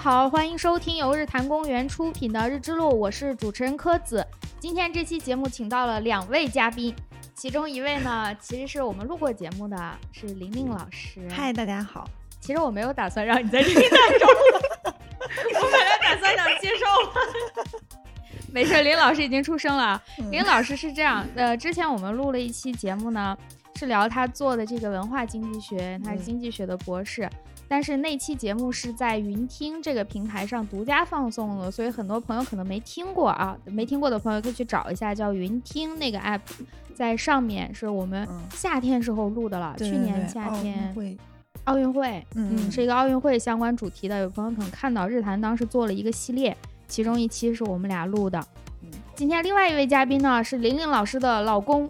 家好，欢迎收听由日坛公园出品的《日之路》，我是主持人柯子。今天这期节目请到了两位嘉宾，其中一位呢，其实是我们录过节目的，是玲玲老师。嗨，大家好。其实我没有打算让你在这里打招呼，我本来打算想接受。没事，林老师已经出生了。林老师是这样，呃，之前我们录了一期节目呢，是聊他做的这个文化经济学，他是经济学的博士。但是那期节目是在云听这个平台上独家放送的，所以很多朋友可能没听过啊，没听过的朋友可以去找一下，叫云听那个 app，在上面是我们夏天时候录的了，去年夏天奥运会，嗯，是一个奥运会相关主题的，有朋友可能看到日坛当时做了一个系列，其中一期是我们俩录的。嗯今天另外一位嘉宾呢是玲玲老师的老公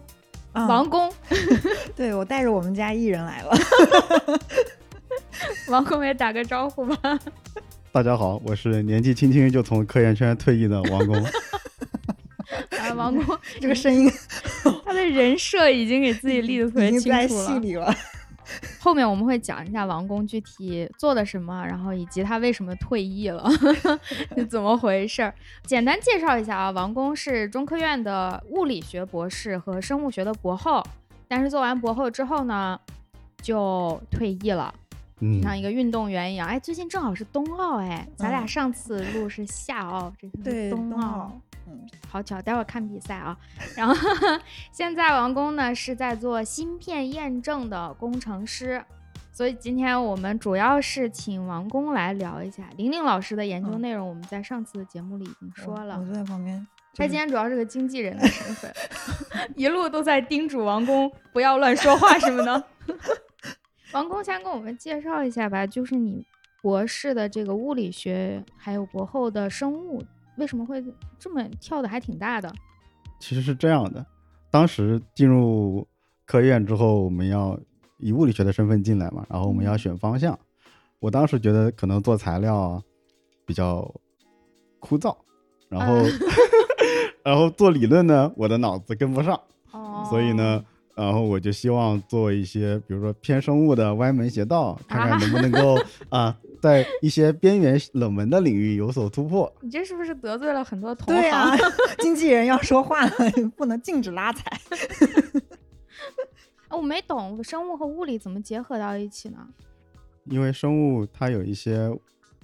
王工，对我带着我们家艺人来了。王工也打个招呼吧。大家好，我是年纪轻轻就从科研圈退役的王工。啊，王工 这个声音，他的人设已经给自己立的特别清楚了。戏里了。后面我们会讲一下王工具体做的什么，然后以及他为什么退役了，是怎么回事儿。简单介绍一下啊，王工是中科院的物理学博士和生物学的博后，但是做完博后之后呢，就退役了。像一个运动员一样，哎，最近正好是冬奥，哎，咱俩上次录是夏奥，这次是冬奥，嗯，好巧，待会儿看比赛啊。然后 现在王工呢是在做芯片验证的工程师，所以今天我们主要是请王工来聊一下玲玲老师的研究内容。我们在上次的节目里已经说了，我坐在旁边。他今天主要是个经纪人的身份，一路都在叮嘱王工不要乱说话什么的。王工先跟我们介绍一下吧，就是你博士的这个物理学，还有博后的生物，为什么会这么跳的还挺大的？其实是这样的，当时进入科院之后，我们要以物理学的身份进来嘛，然后我们要选方向。我当时觉得可能做材料比较枯燥，然后 然后做理论呢，我的脑子跟不上，所以呢。然后我就希望做一些，比如说偏生物的歪门邪道，看看能不能够 啊，在一些边缘冷门的领域有所突破。你这是不是得罪了很多同行？对啊，经纪人要说话了，不能禁止拉踩。我没懂，生物和物理怎么结合到一起呢？因为生物它有一些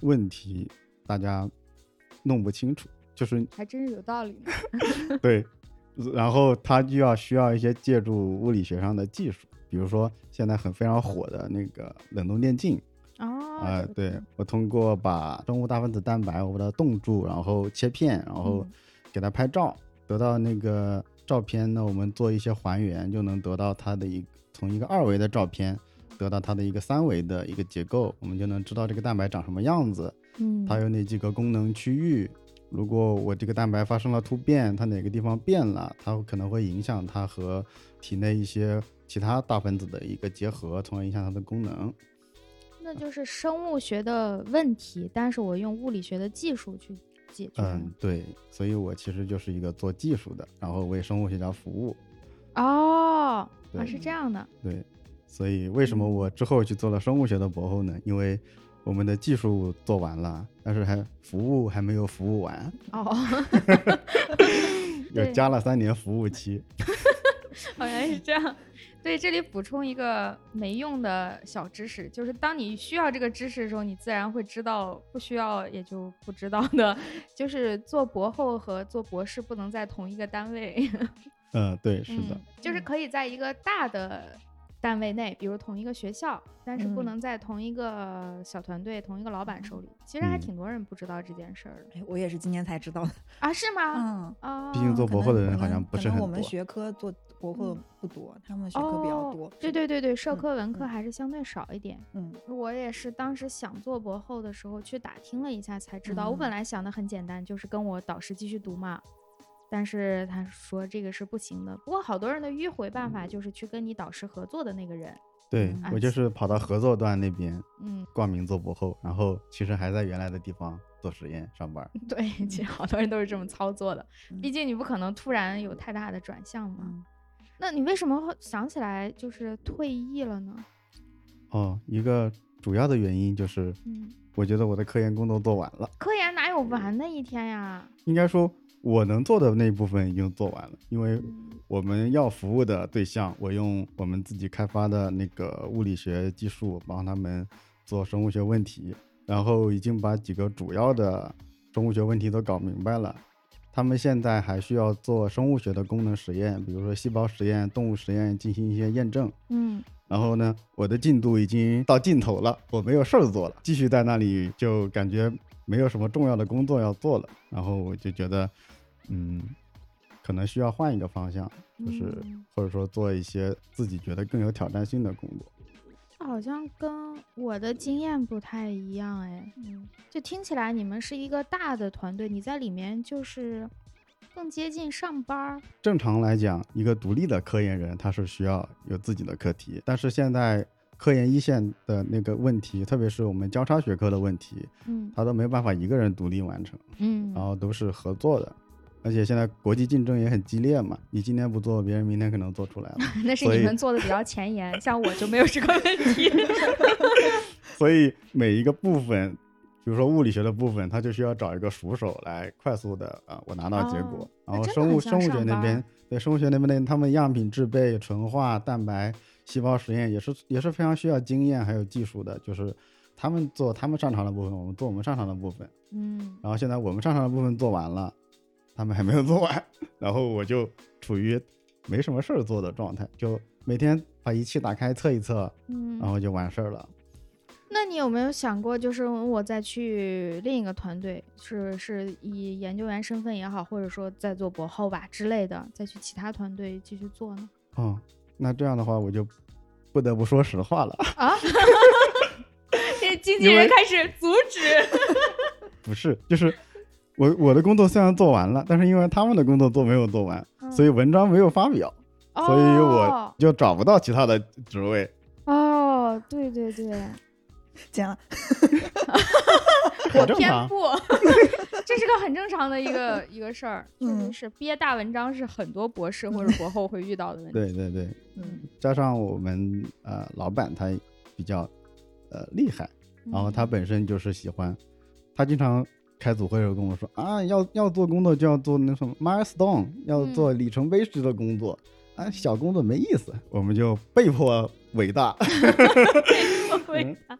问题，大家弄不清楚，就是还真是有道理。对。然后它就要需要一些借助物理学上的技术，比如说现在很非常火的那个冷冻电镜。哦，啊，对我通过把生物大分子蛋白我把它冻住，然后切片，然后给它拍照，得到那个照片呢，我们做一些还原，就能得到它的一从一个二维的照片得到它的一个三维的一个结构，我们就能知道这个蛋白长什么样子，嗯，它有哪几个功能区域。如果我这个蛋白发生了突变，它哪个地方变了，它可能会影响它和体内一些其他大分子的一个结合，从而影响它的功能。那就是生物学的问题，但是我用物理学的技术去解决。嗯，对，所以我其实就是一个做技术的，然后为生物学家服务。哦，啊，是这样的。对，所以为什么我之后去做了生物学的博后呢？因为我们的技术做完了，但是还服务还没有服务完哦，又加了三年服务期，好像是这样。对，这里补充一个没用的小知识，就是当你需要这个知识的时候，你自然会知道；不需要也就不知道的。就是做博后和做博士不能在同一个单位。嗯，对，是的，就是可以在一个大的。单位内，比如同一个学校，但是不能在同一个小团队、同一个老板手里。其实还挺多人不知道这件事儿的。我也是今年才知道的啊？是吗？嗯啊。毕竟做博后的人好像不是很多。我们学科做博后不多，他们学科比较多。对对对对，社科文科还是相对少一点。嗯，我也是当时想做博后的时候去打听了一下才知道。我本来想的很简单，就是跟我导师继续读嘛。但是他说这个是不行的。不过好多人的迂回办法就是去跟你导师合作的那个人。对我就是跑到合作段那边，嗯，挂名做博后，然后其实还在原来的地方做实验上班。对，其实好多人都是这么操作的。毕竟你不可能突然有太大的转向嘛。那你为什么想起来就是退役了呢？哦，一个主要的原因就是，嗯，我觉得我的科研工作做完了。科研哪有完的一天呀？应该说，我能做的那一部分已经做完了，因为嗯我们要服务的对象，我用我们自己开发的那个物理学技术帮他们做生物学问题，然后已经把几个主要的生物学问题都搞明白了。他们现在还需要做生物学的功能实验，比如说细胞实验、动物实验进行一些验证。嗯然后呢，我的进度已经到尽头了，我没有事儿做了，继续在那里就感觉没有什么重要的工作要做了，然后我就觉得，嗯，可能需要换一个方向，就是、嗯或者说做一些自己觉得更有挑战性的工作。好像跟我的经验不太一样哎，嗯就听起来你们是一个大的团队，你在里面就是更接近上班儿。正常来讲，一个独立的科研人他是需要有自己的课题，但是现在科研一线的那个问题，特别是我们交叉学科的问题，嗯他都没办法一个人独立完成。嗯然后都是合作的，而且现在国际竞争也很激烈嘛，你今天不做，别人明天可能做出来了。那是你们做的比较前沿，像我就没有这个问题。所以每一个部分，比如说物理学的部分，它就需要找一个熟手来快速的啊、我拿到结果。然后生物生物学那边，对生物学那边的他们样品制备、纯化、蛋白、细胞实验也是也是非常需要经验还有技术的，就是他们做他们擅长的部分，我们做我们擅长的部分。嗯然后现在我们擅长的部分做完了，他们还没有做完，然后我就处于没什么事儿做的状态，就每天把仪器打开测一测，嗯然后就完事儿了。那你有没有想过，就是我再去另一个团队，是是以研究员身份也好，或者说再做博后吧之类的，再去其他团队继续做呢？哦，那这样的话我就不得不说实话了，啊？这经纪人开始阻止。不是，就是我我的工作虽然做完了，但是因为他们的工作做没有做完，所以文章没有发表，所以我哦就找不到其他的职位。哦，对对对，讲 我偏很正常。不，这是个很正常的一个一个事儿，确实嗯是憋大文章是很多博士或者博后会遇到的问题。对对对，嗯加上我们呃老板他比较呃厉害，然后他嗯本身就是喜欢，他经常开组会的时候跟我说啊，要要做工作就要做那什么 milestone，要嗯做里程碑式的工作，啊，小工作没意思，我们就被迫伟大。为啥？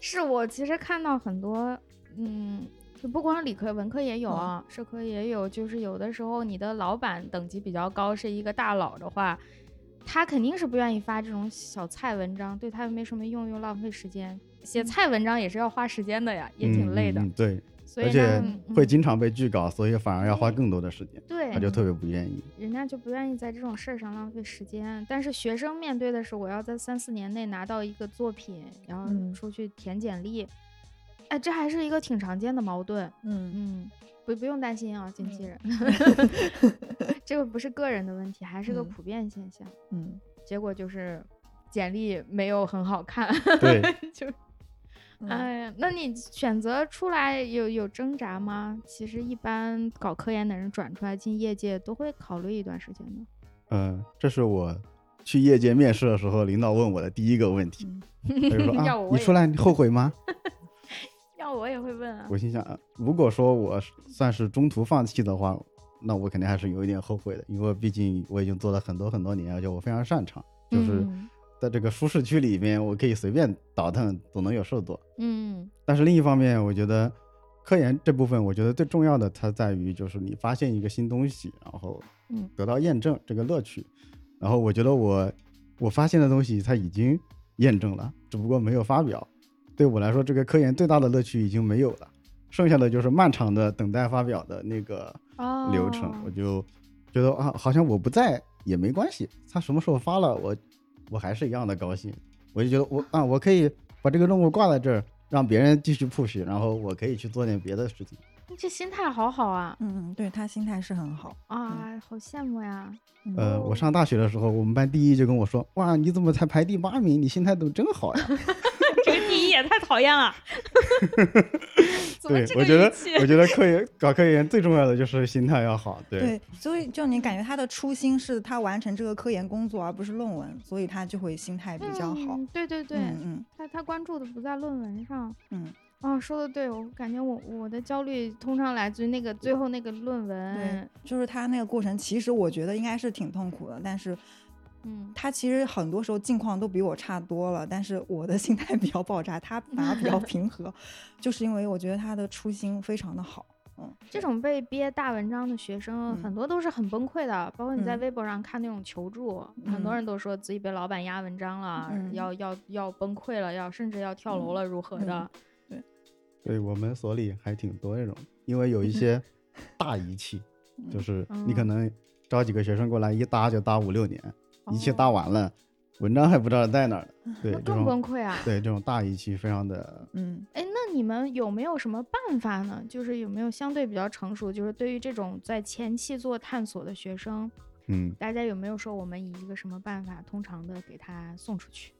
是我其实看到很多，嗯，就不光理科，文科也有啊，社科也有。就是有的时候你的老板等级比较高，是一个大佬的话，他肯定是不愿意发这种小菜文章，对他又没什么用，又浪费时间。写菜文章也是要花时间的呀，也挺累的。对，所以而且会经常被拒稿，所以反而要花更多的时间，对他就特别不愿意。人家就不愿意在这种事儿上浪费时间，但是学生面对的是我要在三四年内拿到一个作品，然后嗯出去填简历，哎，这还是一个挺常见的矛盾。嗯嗯，不不用担心啊，经纪人，这个不是个人的问题，还是个嗯普遍现象。嗯结果就是简历没有很好看，对，就嗯哎呀，那你选择出来有有挣扎吗？其实一般搞科研的人转出来进业界都会考虑一段时间的。嗯，这是我去业界面试的时候，领导问我的第一个问题，嗯他就说 啊，要我也你出来你后悔吗？要我也会问啊。我心想，啊如果说我算是中途放弃的话，那我肯定还是有一点后悔的，因为毕竟我已经做了很多很多年，而且我非常擅长，就是嗯在这个舒适区里面，我可以随便倒腾，总能有事做。嗯但是另一方面，我觉得科研这部分，我觉得最重要的它在于就是你发现一个新东西，然后嗯得到验证这个乐趣。然后我觉得我我发现的东西它已经验证了，只不过没有发表。对我来说，这个科研最大的乐趣已经没有了，剩下的就是漫长的等待发表的那个哦流程。我就觉得啊，好像我不在也没关系，他什么时候发了，我我还是一样的高兴。我就觉得我啊，我可以把这个任务挂在这儿，让别人继续 push，然后我可以去做点别的事情。你这心态好好啊嗯，对他心态是很好。啊，好羡慕呀！嗯呃，我上大学的时候，我们班第一就跟我说：“哇，你怎么才排第八名？你心态怎么真好呀这个第一也太讨厌了。对这，个我觉得我觉得科研搞科研最重要的就是心态要好，对，对，所以就你感觉他的初心是他完成这个科研工作，而不是论文，所以他就会心态比较好。嗯对对对，嗯嗯他他关注的不在论文上。嗯，哦，说的对，我感觉我我的焦虑通常来自于那个最后那个论文对文。，就是他那个过程，其实我觉得应该是挺痛苦的，但是嗯，他其实很多时候境况都比我差多了，但是我的 心态比较爆炸，他 反而比较平和，就是因为我觉得他的初心非常的好。嗯，这种被憋大文章的学生嗯。很多都是很崩溃的，包括你在嗯。微博上看那种求助，很多嗯。人都说自己被老板压文章了，嗯。要要要崩溃了，要甚至要跳楼了，如何嗯的？对对我们所里还挺多这种，因为有一些大仪器，就是你可嗯能招几个学生过来一搭就搭五六年，仪器哦搭完了，文章还不知道在哪儿呢。对，更崩溃啊！对这种大仪器非常的嗯哎，那你们有没有什么办法呢？就是有没有相对比较成熟，就是对于这种在前期做探索的学生，嗯大家有没有说我们以一个什么办法，通常的给他送出去？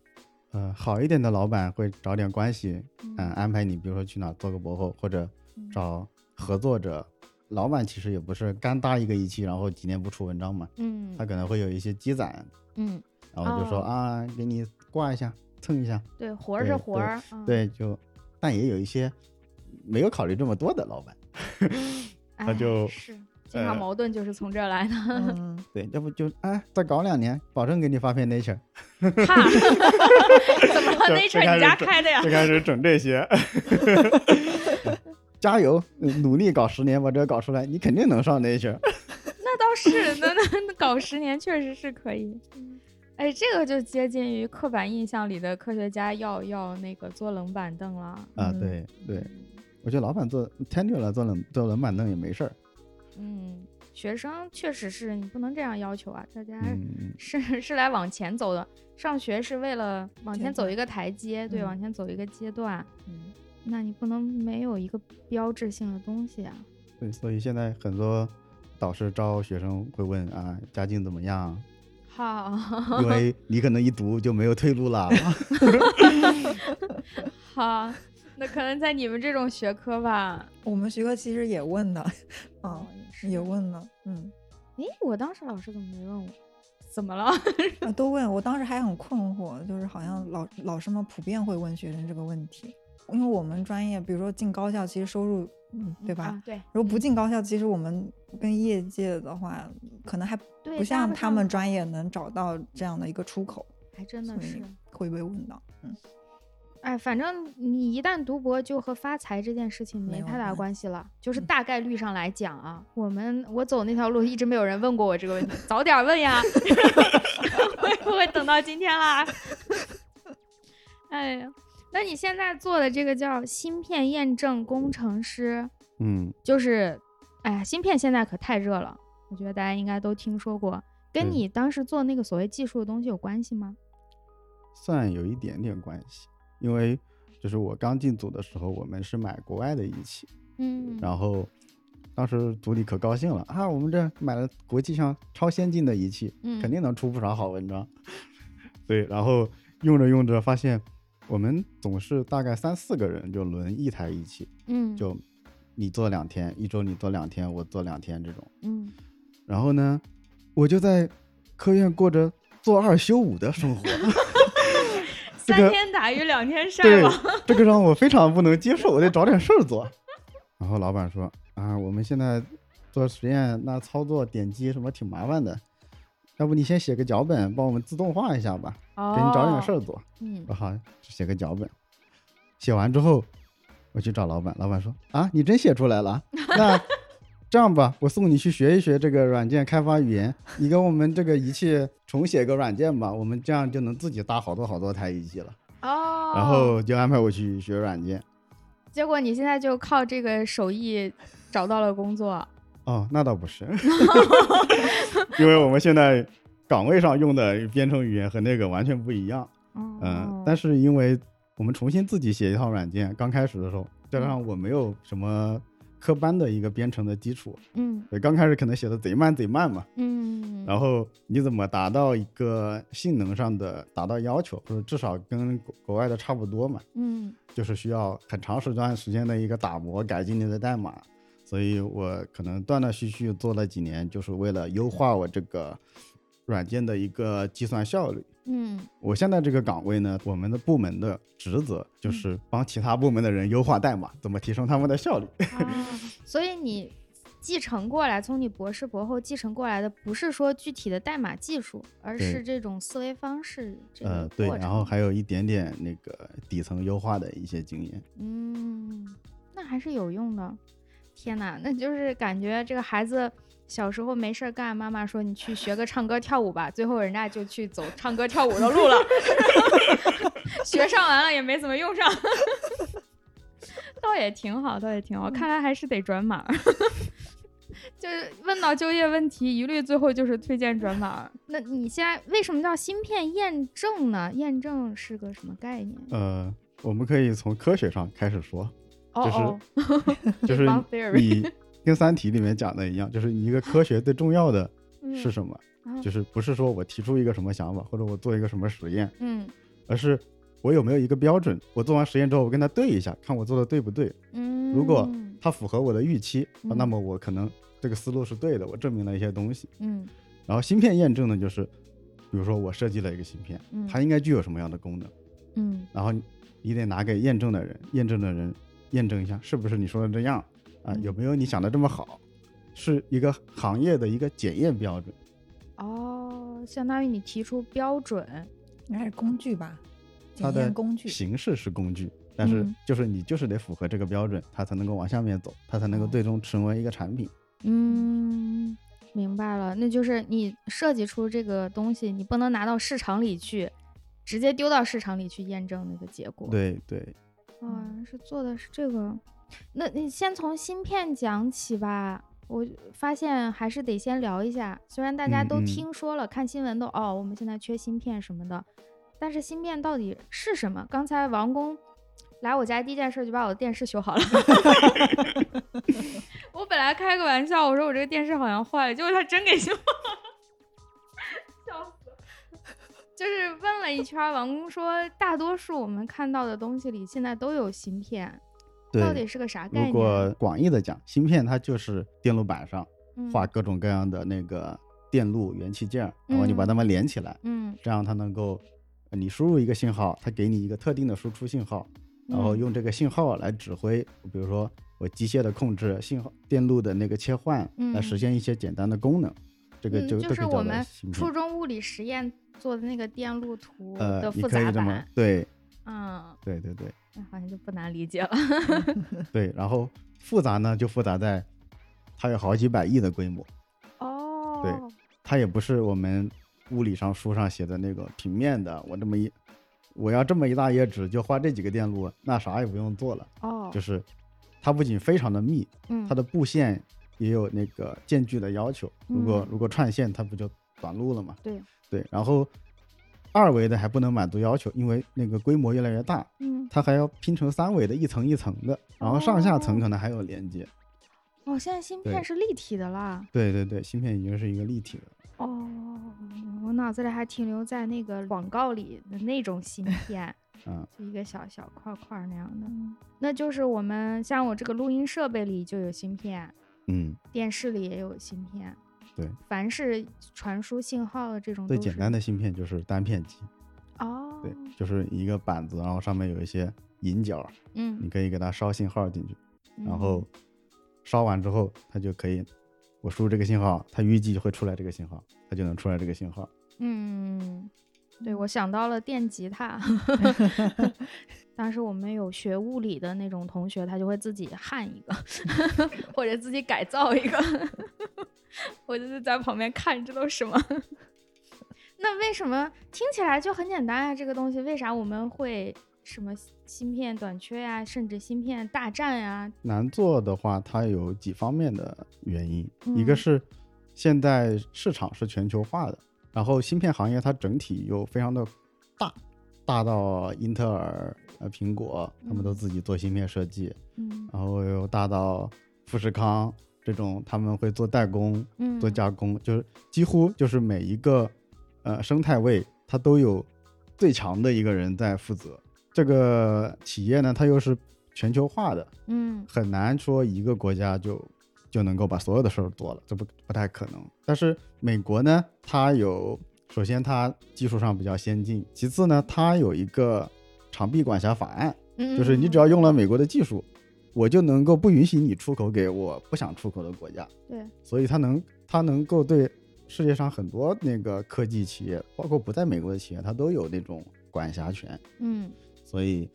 呃好一点的老板会找点关系，嗯，嗯安排你，比如说去哪儿做个博后，或者找合作者。老板其实也不是干搭一个仪器，然后几年不出文章嘛，嗯他可能会有一些积攒，嗯，然后就说、哦啊，给你挂一下，蹭一下，对，活儿是活对，就但也有一些没有考虑这么多的老板，他哎就是经常呃矛盾就是从这儿来的。嗯，对，要不就哎再搞两年，保证给你发篇 Nature，哈，怎么了？Nature 你家开的呀就？开始整这些。加油，努力搞十年把这个搞出来，你肯定能上 Nature。那倒是，那那那搞十年确实是可以。哎，这个就接近于刻板印象里的科学家要要那个坐冷板凳了。啊，嗯对对，我觉得老板坐 tenure 了，坐冷坐冷板凳也没事儿。嗯，学生确实是你不能这样要求啊，大家嗯，是 是来往前走的，上学是为了往前走一个台阶，对，嗯往前走一个阶段。嗯那你不能没有一个标志性的东西啊。对，所以现在很多导师招学生会问啊，家境怎么样？好，因为你可能一读就没有退路了。好，那可能在你们这种学科吧。我们学科其实也问的，啊哦，，也。问了，嗯，诶，我当时老师怎么没问我？怎么了？啊都问。我当时还很困惑，就是好像老老师们普遍会问学生这个问题，因为我们专业，比如说进高校，其实收入，嗯，对吧？啊、对，如果不进高校，其实我们跟业界的话，可能还不像他们专业，能找到这样的一个出口，还真的是。会被问到。嗯，哎，反正你一旦读博，就和发财这件事情没太大关关系了。就是嗯大概率上来讲啊，我们我走那条路一直没有人问过我这个问题，早点问呀，会不会等到今天啦？哎呀，那你现在做的这个叫芯片验证工程师，嗯，就是，哎呀，芯片现在可太热了，我觉得大家应该都听说过。跟你当时做那个所谓技术的东西有关系吗？算有一点点关系，因为就是我刚进组的时候，我们是买国外的仪器，嗯，然后当时组里可高兴了啊，我们这买了国际上超先进的仪器，嗯肯定能出不少好文章。对，然后用着用着发现，我们总是大概三四个人就轮一台仪器，嗯，就你做两天，一周你做两天，我做两天这种。嗯。然后呢，我就在科院过着做二休五的生活。这三天打鱼两天晒网。，这个让我非常不能接受，我得找点事儿做。然后老板说啊，我们现在做实验，那操作点击什么挺麻烦的，要不你先写个脚本，帮我们自动化一下吧，哦，给你找点事儿做。嗯我好写个脚本，写完之后我去找老板，老板说啊，你真写出来了，那这样吧，我送你去学一学这个软件开发语言，你给我们这个仪器重写个软件吧，我们这样就能自己搭好多好多台仪器了。哦，然后就安排我去学软件。结果你现在就靠这个手艺找到了工作。哦，那倒不是，因为我们现在岗位上用的编程语言和那个完全不一样。嗯嗯，但是因为我们重新自己写一套软件，刚开始的时候，加嗯上我没有什么科班的一个编程的基础，嗯对，刚开始可能写的贼慢贼慢嘛。嗯嗯，然后你怎么达到一个性能上的达到要求，或者至少跟国国外的差不多嘛？嗯就是需要很长时段时间的一个打磨改进你的代码，所以我可能断断续续做了几年，就是为了优化我这个软件的一个计算效率。嗯我现在这个岗位呢，我们的部门的职责就是帮其他部门的人优化代码，怎么提升他们的效率。啊，所以你继承过来，从你博士博后继承过来的，不是说具体的代码技术，而是这种思维方式。呃，对，然后还有一点点那个底层优化的一些经验。嗯，那还是有用的。天哪，那就是感觉这个孩子小时候没事儿干，妈妈说你去学个唱歌跳舞吧，最后人家就去走唱歌跳舞的路了，学上完了也没怎么用上，倒也挺好，倒也挺好。看来还是得转码。就是问到就业问题，一律最后就是推荐转码。那你现在为什么叫芯片验证呢？验证是个什么概念？呃，我们可以从科学上开始说，哦就是哦，就是你跟《三体》里面讲的一样，就是你一个科学最重要的是什么？嗯就是不是说我提出一个什么想法，或者我做一个什么实验，嗯而是我有没有一个标准，我做完实验之后，我跟他对一下，看我做的对不对。嗯，如果它符合我的预期，那么我可能这个思路是对的，我证明了一些东西。嗯然后芯片验证呢，就是比如说我设计了一个芯片，嗯它应该具有什么样的功能，嗯然后你得拿给验证的人，验证的人验证一下是不是你说的这样啊，嗯有没有你想的这么好，是一个行业的一个检验标准。哦，相当于你提出标准，应该是工具吧，检它的验工具。形式是工具，但是嗯就是你就是得符合这个标准，它才能够往下面走，它才能够哦最终成为一个产品。嗯，明白了，那就是你设计出这个东西，你不能拿到市场里去，直接丢到市场里去验证那个结果。，对对，哦，是做的是这个。那你先从芯片讲起吧。我发现还是得先聊一下，虽然大家都听说了，看新闻都哦，我们现在缺芯片什么的，但是芯片到底是什么？刚才王工来我家第一件事就把我的电视修好了。我本来开个玩笑，我说我这个电视好像坏了，结果他真给修。就是问了一圈儿，王工说，大多数我们看到的东西里现在都有芯片，到底。是个啥概念？如果广义的讲，芯片它就是电路板上嗯画各种各样的那个电路元器件儿，然后你把它们连起来，嗯，这样它能够，呃你输入一个信号，它给你一个特定的输出信号，然后嗯用这个信号来指挥，比如说我机械的控制、信号电路的那个切换，来实嗯现一些简单的功能。这个嗯就是我们初中物理实验做的那个电路图的，复杂版，对。嗯，对对对。那好像就不难理解了。对，然后复杂呢就复杂在它有好几百亿的规模，哦，对它也不是我们物理上书上写的那个平面的，我这么一我要这么一大页纸就画这几个电路，那啥也不用做了，哦，就是它不仅非常的密，嗯，它的布线也有那个间距的要求，如果嗯如果串线，它不就短路了嘛？对对，然后二维的还不能满足要求，因为那个规模越来越大，嗯，它还要拼成三维的，一层一层的，然后上下层哦可能还有连接。哦，现在芯片是立体的啦。对对对，芯片已经是一个立体的。哦，我脑子里还停留在那个广告里的那种芯片，嗯，就一个小小块块儿那样的。嗯那就是我们像我这个录音设备里就有芯片，嗯，电视里也有芯片。对，凡是传输信号的这种最简单的芯片就是单片机，哦，对，就是一个板子，然后上面有一些引脚，嗯，你可以给它烧信号进去，然嗯后烧完之后，它就可以，我输入这个信号，它预计会出来这个信号，它就能出来这个信号。嗯，对，我想到了电吉他。当时我们有学物理的那种同学，他就会自己焊一个，或者自己改造一个。我就是在旁边看，这都什么？那为什么听起来就很简单啊？这个东西为啥我们会什么芯片短缺呀、甚至芯片大战呀、难做的话，它有几方面的原因，一个嗯是现在市场是全球化的，然后芯片行业它整体又非常的大，大到英特尔、呃苹果他们都嗯自己做芯片设计，嗯然后又大到富士康，这种他们会做代工、嗯，做加工，就是几乎就是每一个呃生态位，它都有最强的一个人在负责。这个企业呢，它又是全球化的，嗯很难说一个国家就就能够把所有的事儿做了，这不不太可能。但是美国呢，它有首先它技术上比较先进，其次呢，它有一个长臂管辖法案，嗯，就是你只要用了美国的技术，我就能够不允许你出口给我不想出口的国家。对，所以它能它能够对世界上很多那个科技企业，包括不在美国的企业，它都有那种管辖权。嗯所以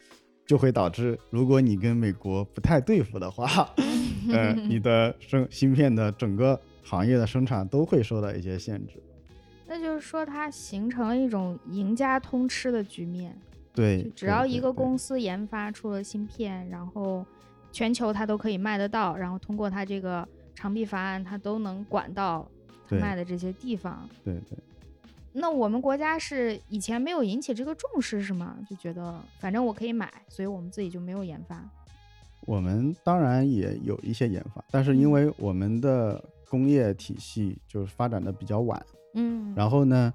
就会导致，如果你跟美国不太对付的话，呃，你的生芯片的整个行业的生产都会受到一些限制。那就是说它形成了一种赢家通吃的局面，对就，只要一个公司，研发出了芯片，然后全球它都可以卖得到，然后通过它这个长臂法案，它都能管到它卖的这些地方。对对，那我们国家是以前没有引起这个重视是吗？就觉得反正我可以买，所以我们自己就没有研发。我们当然也有一些研发，但是因为我们的工业体系就是发展的比较晚，嗯，然后呢，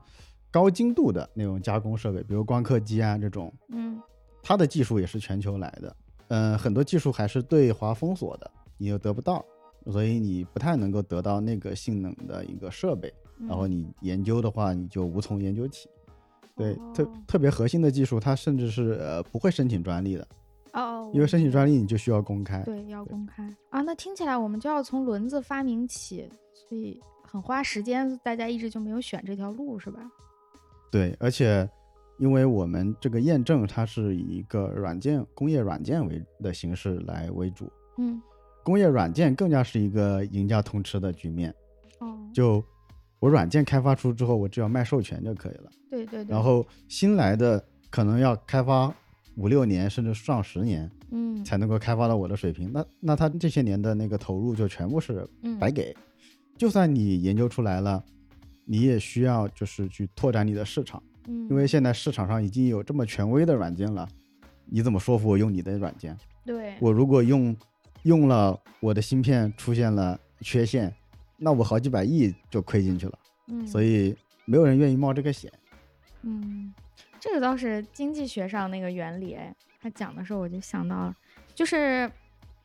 高精度的那种加工设备，比如光刻机啊这种，嗯它的技术也是全球来的，嗯、很多技术还是对华封锁的，你又得不到，所以你不太能够得到那个性能的一个设备，嗯，然后你研究的话，你就无从研究起。对，特哦特别核心的技术，它甚至是呃不会申请专利的，哦，因为申请。专利你就需要公开。对，要公开啊。那听起来我们就要从轮子发明起，所以很花时间，大家一直就没有选这条路，是吧？对，而且因为我们这个验证它是以一个软件工业软件为的形式来为主，嗯，工业软件更加是一个赢家通吃的局面。哦，就我软件开发出之后，我只要卖授权就可以了。对对对。然后新来的可能要开发五六年，甚至上十年嗯，才能够开发到我的水平。那那他这些年的那个投入就全部是嗯白给。就算你研究出来了，你也需要就是去拓展你的市场，嗯，因为现在市场上已经有这么权威的软件了，你怎么说服我用你的软件？对，我如果用用了我的芯片出现了缺陷，那我好几百亿就亏进去了。嗯，所以没有人愿意冒这个险。嗯，这个倒是经济学上那个原理，哎，他讲的时候我就想到了，就是，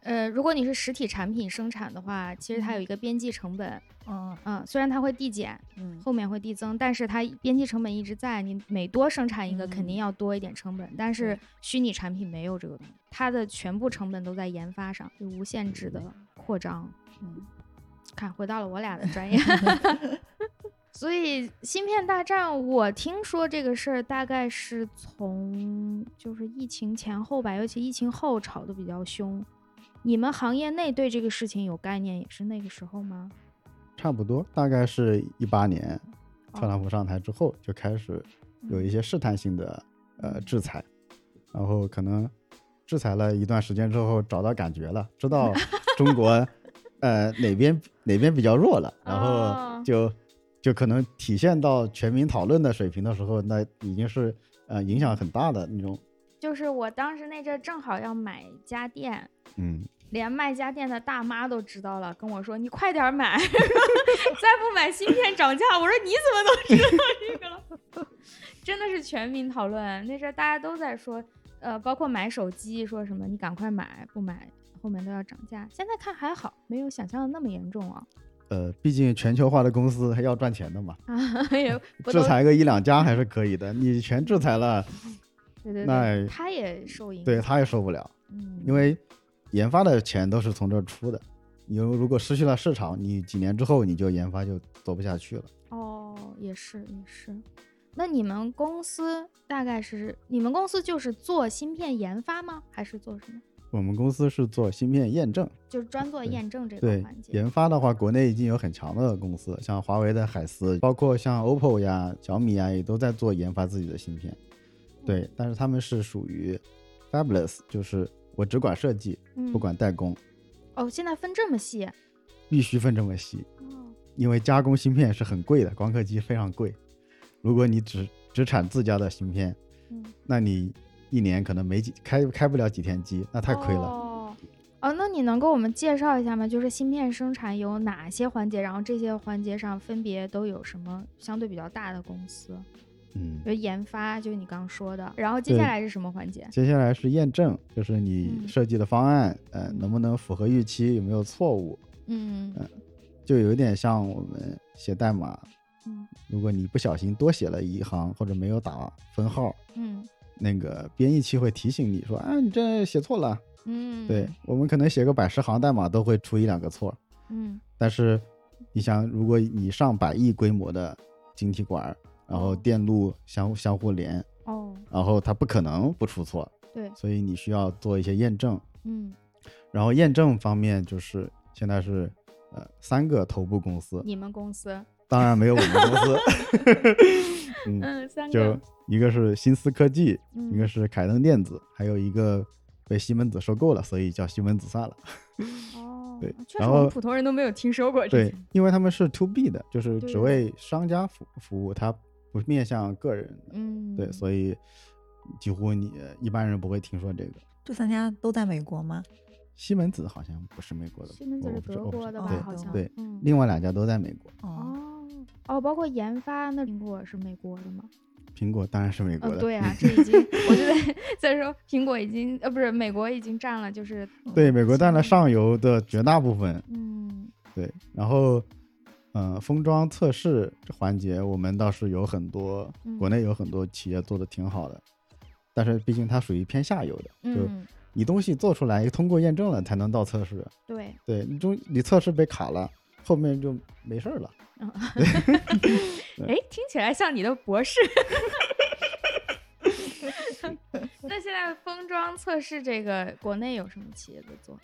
呃，如果你是实体产品生产的话，其实它有一个边际成本，嗯嗯，虽然它会递减，嗯。后面会递增，但是它边际成本一直在，你每多生产一个肯定嗯。要多一点成本，但是。虚拟产品没有这个东西，它的全部成本都在研发上，就无限制的扩张。嗯。看，回到了我俩的专业。所以芯片大战，我听说这个事儿大概是从就是疫情前后吧，尤其疫情后炒得比较凶。你们行业内对这个事情有概念，也是那个时候吗？差不多，大概是一八年，特朗哦普上台之后就开始有一些试探性的呃制裁，然后可能制裁了一段时间之后找到感觉了，知道 中国呃哪边哪边比较弱了，然哦。后就就可能体现到全民讨论的水平的时候，那已经是呃影响很大的那种，就是我当时那阵儿正好要买家电，嗯，连卖家电的大妈都知道了，跟我说：“你快点买，再不买芯片涨价。”我说：“你怎么都知道这个了？” 真的是全民讨论，那阵儿大家都在说，呃，包括买手机，说什么你赶快买，不买后面都要涨价。现在看还好，没有想象的那么严重啊。呃，毕竟全球化的公司还要赚钱的嘛，啊，也不制都裁个一两家还是可以的，你全制裁了，对对对，那他也受影响。对他也受不了。嗯，因为研发的钱都是从这儿出的，你如果失去了市场，你几年之后你就研发就做不下去了。哦，也是也是。那你们公司大概是你们公司就是做芯片研发吗？还是做什么？我们公司是做芯片验证，就是专做验证这个环节。研发的话，国内已经有很强的公司，像华为的海思，包括像 OPPO 呀、小米呀，也都在做研发自己的芯片。对，但是他们是属于 fabulous，就是我只管设计，嗯不管代工，哦，现在分这么细。必须分这么细。哦，因为加工芯片是很贵的，光刻机非常贵。如果你只只产自家的芯片，嗯，那你一年可能没几开开不了几天机，那太亏了。哦，哦，那你能给我们介绍一下吗？就是芯片生产有哪些环节，然后这些环节上分别都有什么相对比较大的公司？嗯。研发，就是你刚刚说的，然后接下来是什么环节？接下来是验证，就是你嗯。设计的方案，呃，嗯。能不能符合预期，有没有错误，嗯就有点像我们写代码，嗯。如果你不小心多写了一行或者没有打分号，嗯。那个编译器会提醒你说，啊，你这写错了。嗯，对我们可能写个百十行代码都会出一两个错，嗯。但是你想，如果你上百亿规模的晶体管，然后哦电路相相互连，哦，然后它不可能不出错，对，所以你需要做一些验证。嗯，然后验证方面就是现在是呃三个头部公司，你们公司，当然没有我们公司，嗯，嗯，三就，一个是新思科技，嗯。一个是凯登电子，还有一个被西门子收购了，所以叫西门子算了。哦，对然后普通人都没有听说过这对，，因为他们是 to B 的，就是只为商家服服务，它不面向个人的。嗯，对，所以几乎你一般人不会听说这个。这三家都在美国吗？西门子好像不是美国的，西门子是德国的吧好像对，嗯另外两家都在美国。哦，哦哦，包括研发，那苹果是美国的吗？苹果当然是美国哦，的，对啊，这已经，我就在在说苹果已经呃不是美国已经占了，就是对，美国占了上游的绝大部分。嗯对，然后，嗯、封装测试这环节，我们倒是有很多，国嗯内有很多企业做的挺好的，但是毕竟它属于偏下游的，就嗯，你东西做出来，通过验证了才能到测试。对，对你中你测试被卡了，后面就没事儿了。哎，听起来像你的博士。那现在封装测试这个，国内有什么企业在做？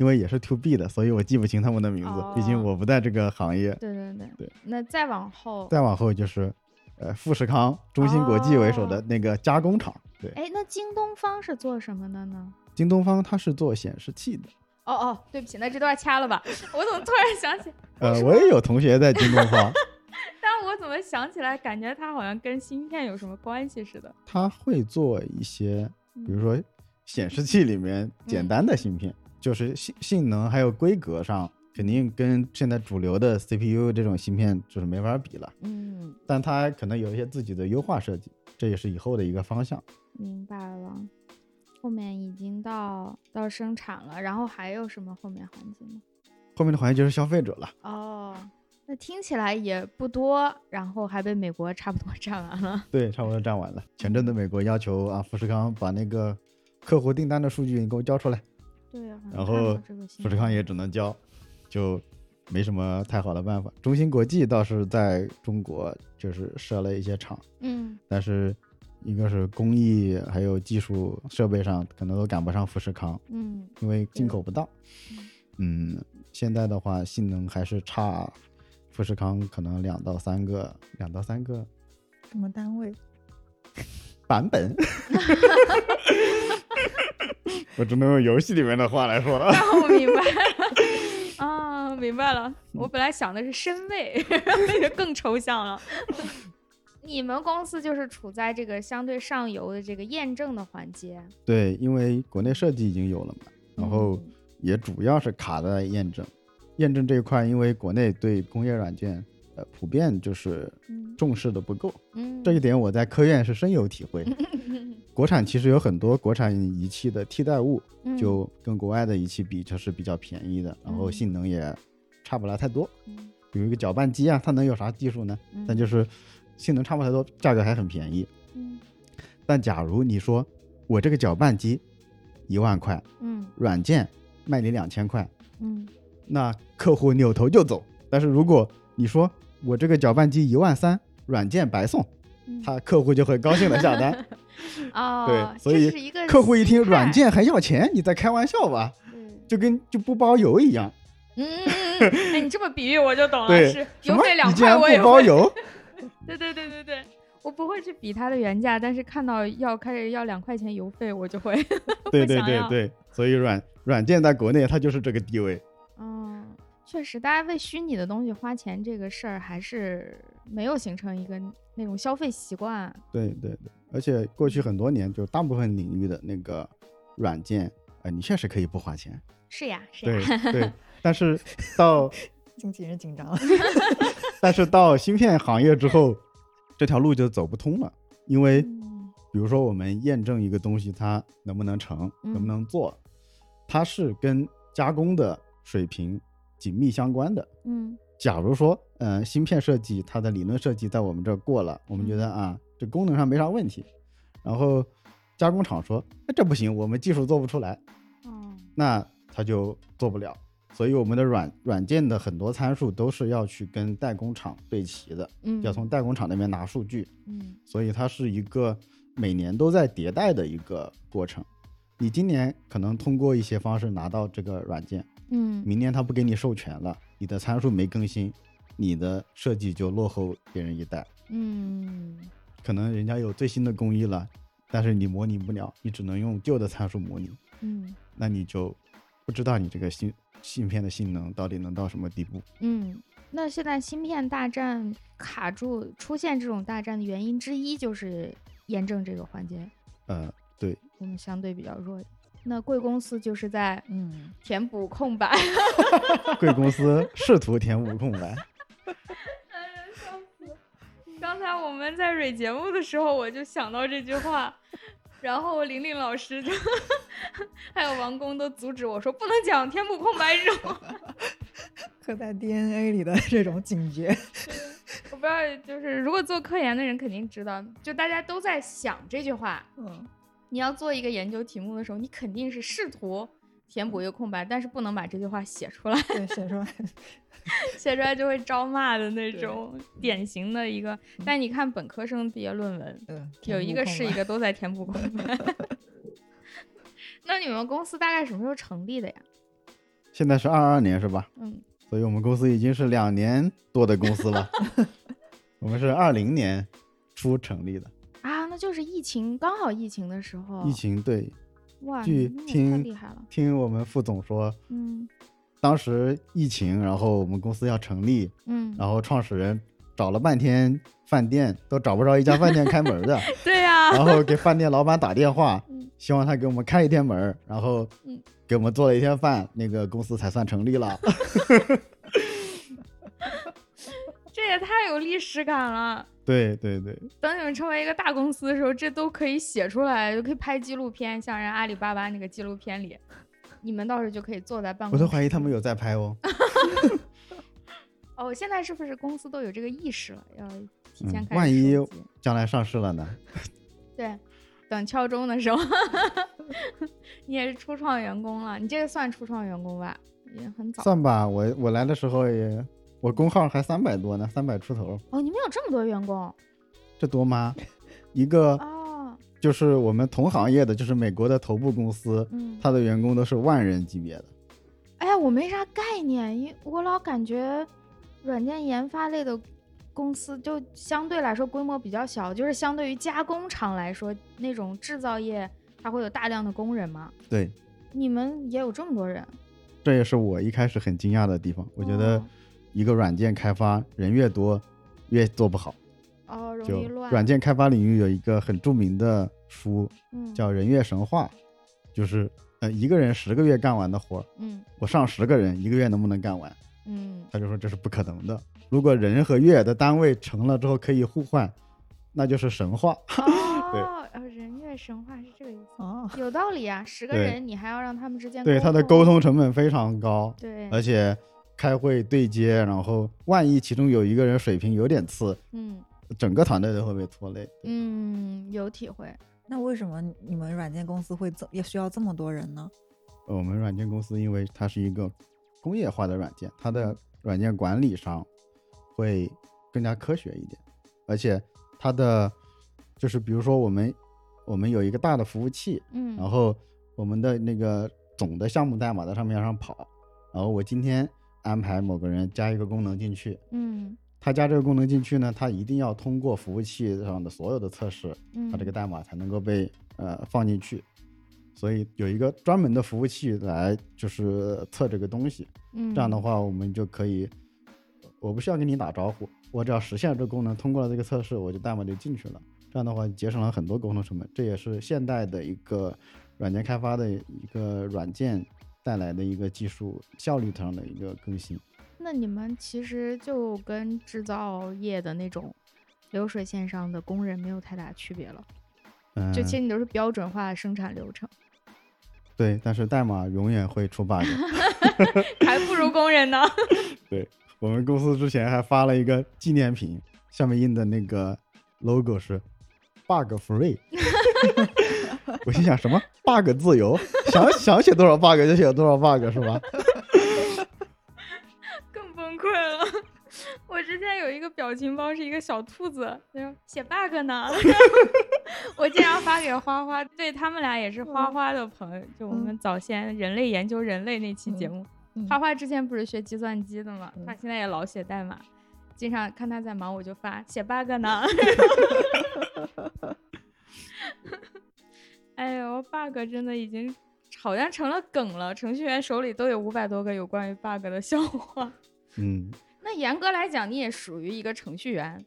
因为也是 to B 的，所以我记不清他们的名字，毕竟哦我不在这个行业。对对对对。那再往后，再往后就是，呃，富士康、中芯国际为首的哦那个加工厂。对，哎，那京东方是做什么的呢？京东方它是做显示器的。哦哦，对不起，那这段掐了吧。我怎么突然想起？呃，我也有同学在京东方，但我怎么想起来，感觉它好像跟芯片有什么关系似的？它会做一些，比如嗯说显示器里面简单的芯片，就是性性能还有规格上，肯定跟现在主流的 CPU 这种芯片就是没法比了。嗯，但它可能有一些自己的优化设计，这也是以后的一个方向。明白了。后面已经到到生产了，然后还有什么后面环节吗？后面的环节就是消费者了。哦，那听起来也不多，然后还被美国差不多占完了。对，差不多占完了。前阵子美国要求啊，富士康把那个客户订单的数据你给我交出来，对呀、好像然后富士康也只能交，就没什么太好的办法。中芯国际倒是在中国就是设了一些厂，嗯但是一个是工艺还有技术设备上可能都赶不上富士康，嗯因为进口不到。嗯，现在的话性能还是差富士康可能两到三个，两到三个什么单位？版本。我只能用游戏里面的话来说了。那我明白了。啊，明白了。我本来想的是身位，那个更抽象了。你们公司就是处在这个相对上游的这个验证的环节，对，因为国内设计已经有了嘛，然后嗯也主要是卡在验证。验证这一块，因为国内对工业软件，呃，普遍就是嗯重视的不够。嗯，这一点我在科院是深有体会。国产其实有很多国产仪器的替代物，嗯就跟国外的仪器比，就是比较便宜的，然后嗯性能也差不了太多。嗯比如一个搅拌机啊，它能有啥技术呢？但就是性能差不太多，价格还很便宜。嗯但假如你说我这个搅拌机一万块，嗯软件卖你两千块，嗯那客户扭头就走。但是如果你说我这个搅拌机一万三，软件白送，嗯他客户就会高兴的下单。哦，对所以客户一听软，件还要钱，你在开玩笑吧？嗯就跟就不包邮一样。嗯嗯嗯嗯，哎，你这么比喻我就懂了，对是邮费？两块我也，不包邮？对对对对对，我不会去比它的原价，但是看到要开始要两块钱邮费，我就会，对对对对，所以软软件在国内它就是这个地位。嗯，确实，大家为虚拟的东西花钱这个事儿，还是没有形成一个那种消费习惯。对对对，而且过去很多年，就大部分领域的那个软件呃，你确实可以不花钱，是呀，是对呀，对。但是到 经纪人紧张了。但是到芯片行业之后，这条路就走不通了，因为嗯比如说我们验证一个东西它能不能成，嗯能不能做，它是跟加工的水平紧密相关的。嗯假如说，嗯、芯片设计它的理论设计在我们这儿过了，我们觉得嗯啊，这功能上没啥问题，然后加工厂说，哎，这不行，我们技术做不出来，嗯那他就做不了。所以我们的软软件的很多参数都是要去跟代工厂对齐的，嗯，要从代工厂那边拿数据，嗯所以它是一个每年都在迭代的一个过程。你今年可能通过一些方式拿到这个软件，嗯明年他不给你授权了，你的参数没更新，你的设计就落后别人一代。嗯可能人家有最新的工艺了，但是你模拟不了，你只能用旧的参数模拟，嗯那你就不知道你这个芯芯片的性能到底能到什么地步。嗯。那现在芯片大战卡住，出现这种大战的原因之一就是验证这个环节，呃，对，我们相对比较弱。那贵公司就是在嗯，填补空白。贵公司试图填补空白。刚才我们在蕊节目的时候，我就想到这句话，然后玲玲老师就 还有王工都阻止我说不能讲填补空白这种。刻在 DNA 里的这种警觉。我不知道，就是如果做科研的人肯定知道，就大家都在想这句话。嗯，你要做一个研究题目的时候，你肯定是试图填补一个空白，但是不能把这句话写出来，对，写出来。写出来就会招骂的那种典型的一个。但你看本科生毕业论文，嗯，有一个是一个都在填补空白。那你们公司大概什么时候成立的呀？现在是二二年是吧？嗯，所以我们公司已经是两年多的公司了。我们是二零年初成立的，啊，那就是疫情刚好疫情的时候。疫情对，哇，据听。听我们副总说，嗯当时疫情，然后我们公司要成立，嗯，然后创始人找了半天饭店，都找不着一家饭店开门的，对呀、然后给饭店老板打电话嗯，希望他给我们开一天门，然后嗯给我们做了一天饭，那个公司才算成立了。这也太有历史感了。对对对，等你们成为一个大公司的时候，这都可以写出来，就可以拍纪录片，像人阿里巴巴那个纪录片里，你们到时候就可以坐在办公室。我都怀疑他们有在拍哦。哦，现在是不是公司都有这个意识了？要提前嗯，开始万一将来上市了呢？对，等敲钟的时候，你也是初创员工了，你这个算初创员工吧？也很早。算吧，我我来的时候也，我工号还三百多呢，三百出头，哦，你们有这么多员工这多吗？一个哦，就是我们同行业的，就是美国的头部公司，嗯，它的员工都是万人级别的。哎呀，我没啥概念，因为我老感觉软件研发类的公司就相对来说规模比较小，就是相对于加工厂来说，那种制造业它会有大量的工人嘛。对，你们也有这么多人？这也是我一开始很惊讶的地方。我觉得哦一个软件开发人越多，越做不好。哦，容就易乱。软件开发领域有一个很著名的书嗯叫《人月神话》，就是呃一个人十个月干完的活儿，嗯我上十个人一个月能不能干完？嗯他就说这是不可能的。如果人和月的单位成了之后可以互换，那就是神话。哦，呃人月神话是这个意思，哦，有道理啊。十个人你还要让他们之间对，他的沟通成本非常高，对，而且开会对接，然后万一其中有一个人水平有点次，嗯整个团队都会被拖累。嗯有体会。那为什么你们软件公司会这也需要这么多人呢？呃我们软件公司因为它是一个工业化的软件，它的软件管理上会更加科学一点，而且它的就是比如说我们我们有一个大的服务器，嗯，然后我们的那个总的项目代码在上面上跑，然后我今天安排某个人加一个功能进去，嗯。他加这个功能进去呢，他一定要通过服务器上的所有的测试，嗯，他这个代码才能够被呃放进去。所以有一个专门的服务器来就是测这个东西，嗯。这样的话我们就可以，我不需要跟你打招呼，我只要实现这个功能，通过了这个测试，我就代码就进去了。这样的话节省了很多沟通成本，这也是现代的一个软件开发的一个软件带来的一个技术效率上的一个更新。那你们其实就跟制造业的那种流水线上的工人没有太大区别了，嗯，就其实你都是标准化的生产流程，对，但是代码永远会出 bug。还不如工人呢。对我们公司之前还发了一个纪念品，上面印的那个 logo 是 bug free。我心想什么 bug 自由，想想写多少 bug 就写多少 bug 是吧？更崩溃了。我之前有一个表情包，是一个小兔子，他说写 bug 呢，我经常发给花花，对他们俩也是花花的朋友，就我们早先人类研究人类那期节目，嗯花花之前不是学计算机的嘛，他现在也老写代码，经常看他在忙，我就发写 bug 呢。哎呦，bug 真的已经好像成了梗了，程序员手里都有五百多个有关于 bug 的笑话。嗯，那严格来讲，你也属于一个程序员。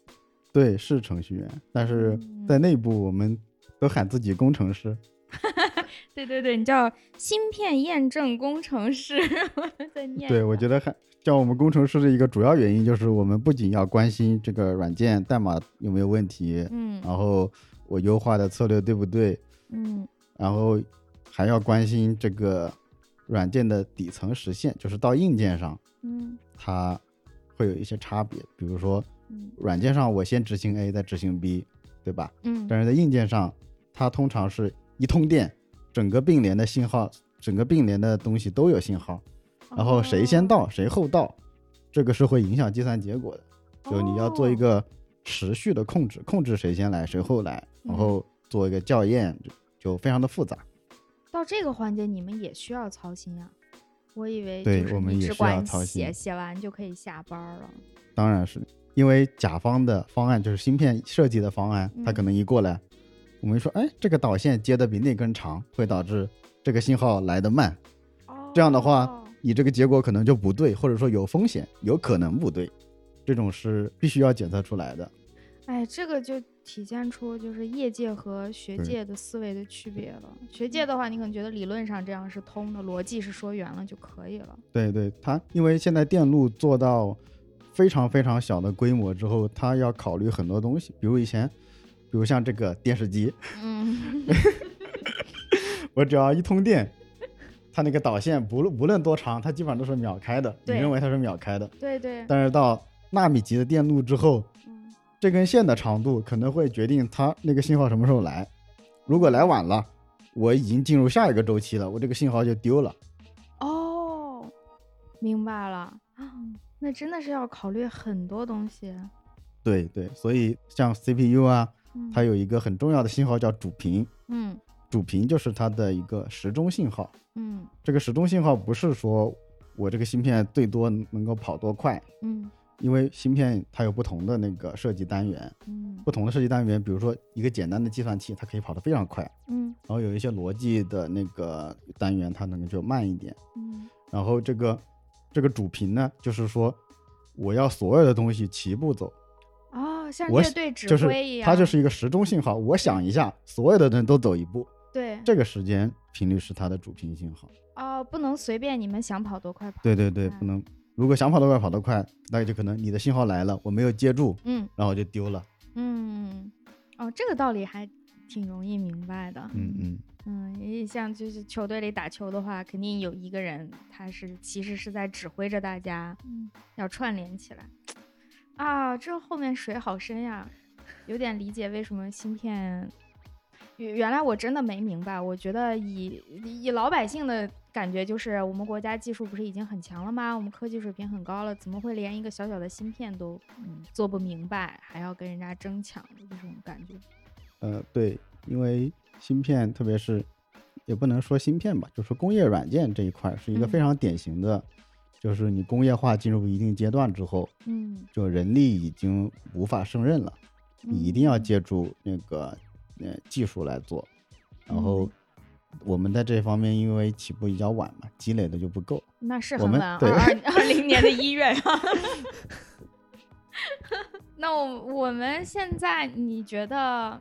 对，是程序员，但是在内部我们都喊自己工程师。对对对，你叫芯片验证工程师，我在念。对，我觉得喊叫我们工程师的一个主要原因就是我们不仅要关心这个软件代码有没有问题，嗯然后我优化的策略对不对，嗯。然后还要关心这个软件的底层实现，就是到硬件上嗯。它会有一些差别，比如说嗯。软件上我先执行 A 再执行 B，对吧？嗯。但是在硬件上，它通常是一通电，整个并联的信号，整个并联的东西都有信号，然后谁先到谁后到，这个是会影响计算结果的。就你要做一哦个持续的控制，控制谁先来谁后来，然嗯后做一个校验，就就非常的复杂。到这个环节，你们也需要操心呀、我以为对我们也需要操心写写完就可以下班儿了。当然是因为甲方的方案就是芯片设计的方案，他嗯可能一过来，我们说，哎，这个导线接的比那根长，会导致这个信号来的慢。这样的话哦你这个结果可能就不对，或者说有风险，有可能不对，这种是必须要检测出来的。哎，这个就体现出就是业界和学界的思维的区别了。学界的话，你可能觉得理论上这样是通的，逻辑是说圆了就可以了。对对，它因为现在电路做到非常非常小的规模之后，它要考虑很多东西，比如以前，比如像这个电视机，嗯，我只要一通电，它那个导线不论无论多长，它基本上都是秒开的，你认为它是秒开的，对对，但是到纳米级的电路之后，嗯这根线的长度可能会决定它那个信号什么时候来。如果来晚了，我已经进入下一个周期了，我这个信号就丢了。哦，明白了啊，那真的是要考虑很多东西。对对，所以像 CPU 啊，嗯它有一个很重要的信号叫主频，嗯主频就是它的一个时钟信号。嗯这个时钟信号不是说我这个芯片最多能够跑多快，嗯因为芯片它有不同的那个设计单元，嗯不同的设计单元，比如说一个简单的计算器，它可以跑得非常快，嗯然后有一些逻辑的那个单元，它能够就慢一点。嗯然后这个这个主频呢，就是说我要所有的东西齐步走，哦，像我乐队指就是挥一样，它就是一个时钟信号。我想一下，所有的人都走一步，对这个时间频率是它的主频信号。哦，不能随便你们想跑多快跑。对对对，不嗯能。如果想跑得快跑得快，那就可能你的信号来了，我没有接住，嗯然后我就丢了。嗯，哦，这个道理还挺容易明白的。嗯嗯，嗯，也像就是球队里打球的话，肯定有一个人他是其实是在指挥着大家，嗯要串联起来。啊，这后面水好深呀，有点理解为什么芯片。原原来我真的没明白，我觉得以以老百姓的感觉，就是我们国家技术不是已经很强了吗？我们科技水平很高了，怎么会连一个小小的芯片都嗯做不明白，还要跟人家争抢的这种感觉？呃，对，因为芯片，特别是也不能说芯片吧，就说工业软件这一块是一个非嗯。常典型的，就是你工业化进入一定阶段之后，嗯，就人力已经无法胜任了，你一定要嗯。借助那个呃技术来做，然后嗯我们在这方面因为起步比较晚嘛，积累的就不够。那是我们很晚，对二二二零年的一月呀。那我我们现在你觉得，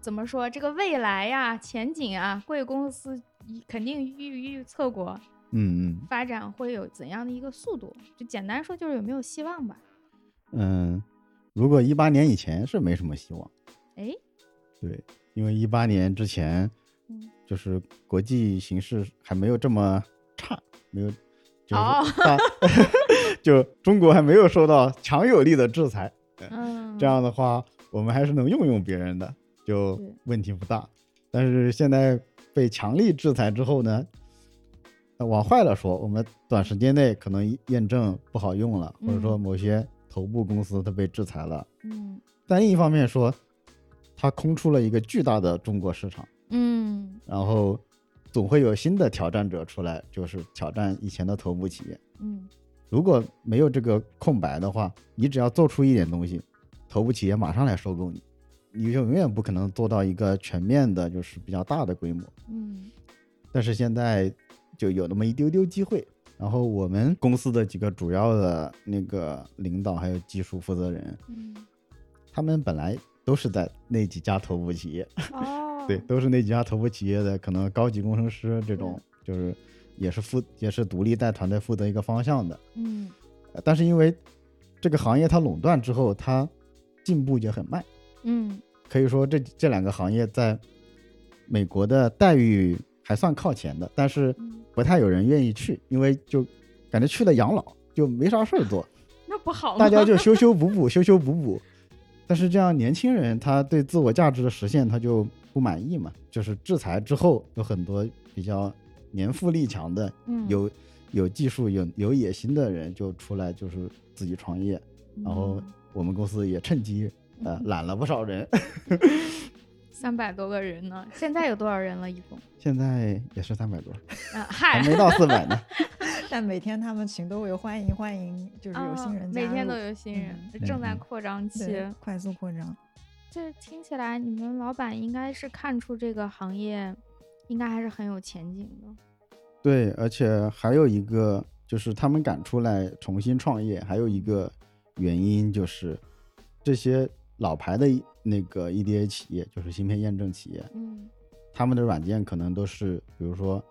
怎么说这个未来呀、前景啊，贵公司一肯定预预测过嗯嗯发展会有怎样的一个速度？就简单说就是有没有希望吧？嗯，如果一八年以前是没什么希望，哎，对，因为一八年之前嗯，就是国际形势还没有这么差，没有，就是哦。大，就中国还没有受到强有力的制裁，嗯，这样的话，我们还是能用用别人的，就问题不大。但是现在被强力制裁之后呢，呃往坏了说，我们短时间内可能验证不好用了，或者说嗯。某些头部公司它被制裁了。嗯。但另一方面说，它空出了一个巨大的中国市场，嗯然后总会有新的挑战者出来，就是挑战以前的头部企业。嗯如果没有这个空白的话，你只要做出一点东西，头部企业马上来收购你，你就永远不可能做到一个全面的，就是比较大的规模。嗯但是现在就有那么一丢丢机会。然后我们公司的几个主要的那个领导还有技术负责人，嗯，他们本来都是在那几家头部企业，哦，对，都是那几家头部企业的可能高级工程师这种，就是也是负也是独立带团队负责一个方向的。嗯呃但是因为这个行业它垄断之后，它进步就很慢，嗯可以说这这两个行业在美国的待遇还算靠前的，但是嗯，不太有人愿意去，因为就感觉去了养老就没啥事儿做，那不好吗？大家就 修修补补，修修补补。但是这样年轻人他对自我价值的实现他就不满意嘛，就是制裁之后有很多比较年富力强的嗯有有技术、有有野心的人就出来，就是自己创业，然后我们公司也趁机呃嗯揽了不少人，三百多个人呢，现在有多少人了？一共？现在也是三百多，啊，还，没到四百呢。但每天他们群都会欢迎欢迎，就是有新人，哦每天都有新人，嗯正在嗯扩张期。快速扩张。这听起来，你们老板应该是看出这个行业应该还是很有前景的。对，而且还有一个就是他们敢出来重新创业，还有一个原因就是这些老牌的那个 EDA 企业，就是芯片验证企业，嗯他们的软件可能都是，比如说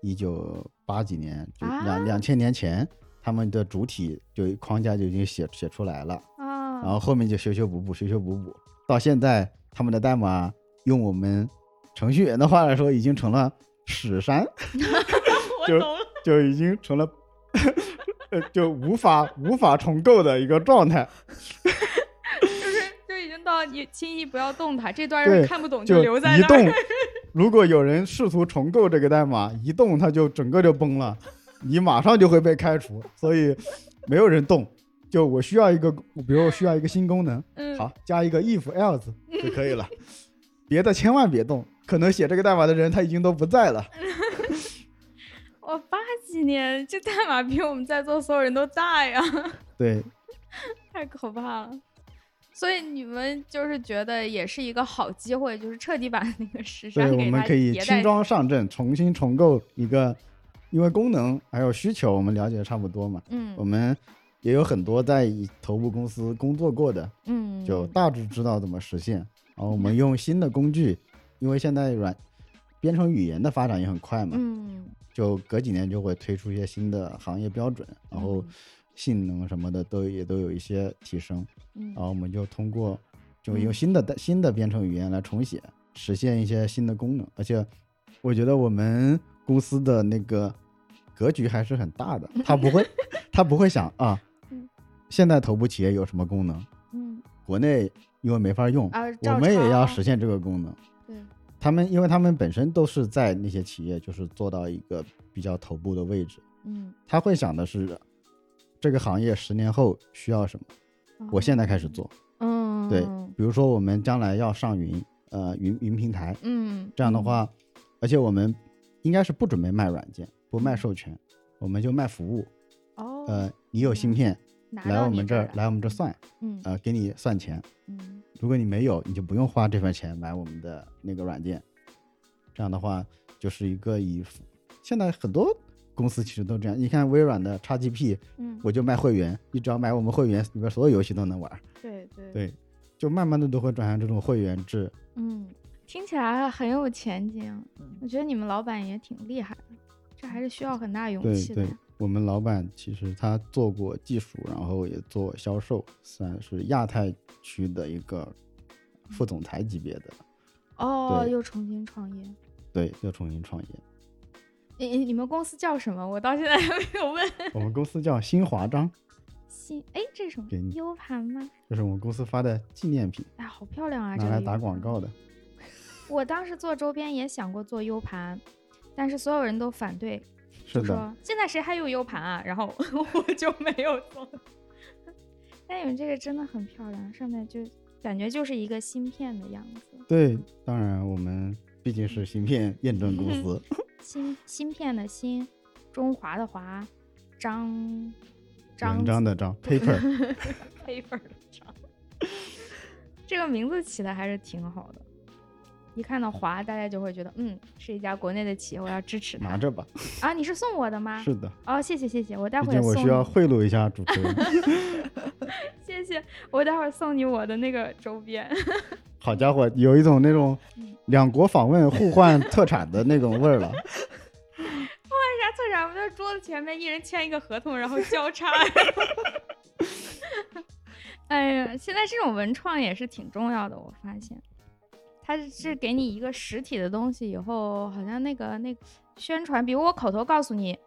一九八几年，就啊两两千年前，他们的主体就框架就已经写写出来了，啊，然后后面就修修补补，修修补补，到现在他们的代码用我们程序员的话来说，已经成了屎山，就。就已经成了呃就无法无法重构的一个状态，就是就已经到你轻易不要动它，这段对是看不懂就留在移动那儿。。如果有人试图重构这个代码，一动它就整个就崩了，你马上就会被开除。所以没有人动。就我需要一个，比如我需要一个新功能，嗯，好，加一个 if else 就可以了，别的千万别动。可能写这个代码的人他已经都不在了。我八几年这代码比我们在座所有人都大呀，对，太可怕了。所以你们就是觉得也是一个好机会，就是彻底把那个石对，山给它我们可以轻装上阵，重新重构一个，因为功能还有需求我们了解的差不多嘛，嗯。我们也有很多在以头部公司工作过的，嗯，就大致知道怎么实现。然后我们用新的工具，因为现在软编程语言的发展也很快嘛，嗯，就隔几年就会推出一些新的行业标准，然后嗯性能什么的都也都有一些提升。嗯然后我们就通过就用嗯新的、新的编程语言来重写，实现一些新的功能。而且我觉得我们公司的那个格局还是很大的，他不会 他不会想啊嗯，现在头部企业有什么功能，嗯。国内因为没法用，啊，我们也要实现这个功能。对，他们因为他们本身都是在那些企业就是做到一个比较头部的位置，嗯，他会想的是这个行业十年后需要什么，我现在开始做。嗯，对，比如说我们将来要上云，呃，云云平台，嗯，这样的话，而且我们应该是不准备卖软件，不卖授权，我们就卖服务。哦，呃，你有芯片拿来我们这儿儿，来我们这儿算，嗯呃，给你算钱。嗯如果你没有，你就不用花这份钱买我们的那个软件。这样的话，就是一个以现在很多公司其实都这样。你看微软的 XGP，嗯，我就卖会员，你只要买我们会员，里边所有游戏都能玩。对对对，就慢慢的都会转向这种会员制。嗯，听起来很有前景。嗯我觉得你们老板也挺厉害的，这还是需要很大勇对对气的呀。，我们老板其实他做过技术，然后也做销售，算是亚太区的一个副总裁级别的。哦，又重新创业。对，又重新创业。你你你们公司叫什么？我到现在还没有问。我们公司叫新华章，新哎，这是什么给你？U 盘吗？这是我们公司发的纪念品，哎，好漂亮啊！这拿来打广告的。我当时做周边也想过做 U 盘，但是所有人都反对，是的，现在谁还有 U 盘啊？然后 我就没有做。但你们这个真的很漂亮，上面就感觉就是一个芯片的样子，对，当然我们毕竟是芯片验证公司，芯芯片的芯，中华的华，张张文章的章，paper。paper 的章，这个名字起的还是挺好的。一看到华，大家就会觉得，嗯，是一家国内的企业，我要支持它。拿着吧，啊，你是送我的吗？是的，哦，谢谢谢谢，我待会儿送竟我需要贿赂一下主持人。谢谢，我待会儿送你我的那个周边。好家伙，有一种那种嗯两国访问互换特产的那种味儿了。换啥特产？我们在桌子前面一人签一个合同，然后交叉。哎呀，现在这种文创也是挺重要的，我发现，它是给你一个实体的东西，以后好像那个那个宣传，比如我口头告诉你，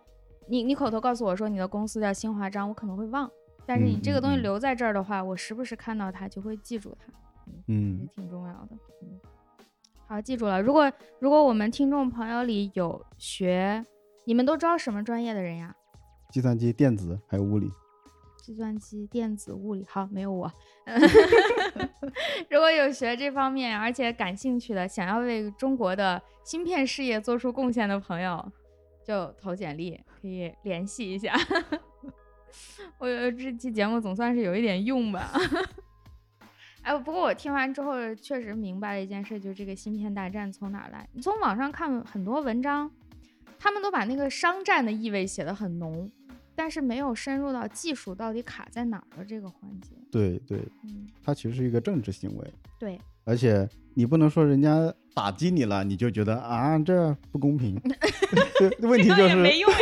你你口头告诉我说你的公司叫新华章，我可能会忘，但是你这个东西留在这儿的话，我时不时看到它就会记住它。嗯也嗯，挺重要的。嗯，好，记住了。如果如果我们听众朋友里有学，你们都招什么专业的人呀？计算机、电子还有物理，计算机、电子、物理，好，没有我。如果有学这方面而且感兴趣的，想要为中国的芯片事业做出贡献的朋友，就投简历，可以联系一下。我觉得这期节目总算是有一点用吧。哎，不过我听完之后确实明白了一件事，就是这个芯片大战从哪来？你从网上看很多文章，他们都把那个商战的意味写得很浓，但是没有深入到技术到底卡在哪儿的这个环节。对对，嗯，它其实是一个政治行为，对，而且你不能说人家打击你了，你就觉得啊这不公平。对，问题就是没是用呀。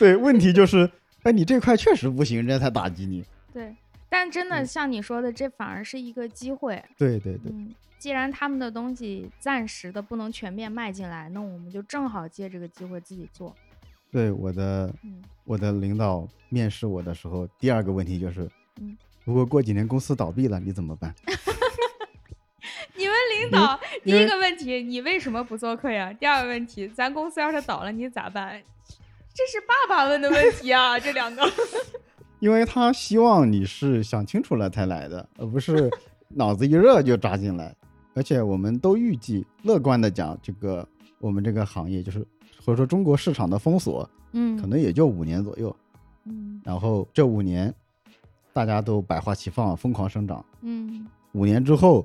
对，问题就是，哎，你这块确实不行，人家才打击你。对，但真的嗯像你说的，这反而是一个机会。对对对，嗯，既然他们的东西暂时的不能全面卖进来，那我们就正好借这个机会自己做。对我的嗯我的领导面试我的时候，第二个问题就是，嗯，如果过几年公司倒闭了，你怎么办？你们领导第一个问题，你为什么不做客呀？第二个问题，咱公司要是倒了，你咋办？这是爸爸问的问题啊，这两个。因为他希望你是想清楚了才来的，而不是脑子一热就扎进来。而且我们都预计，乐观的讲，这个我们这个行业就是或者说中国市场的封锁，嗯可能也就五年左右。嗯然后这五年，大家都百花齐放，疯狂生长。嗯五年之后，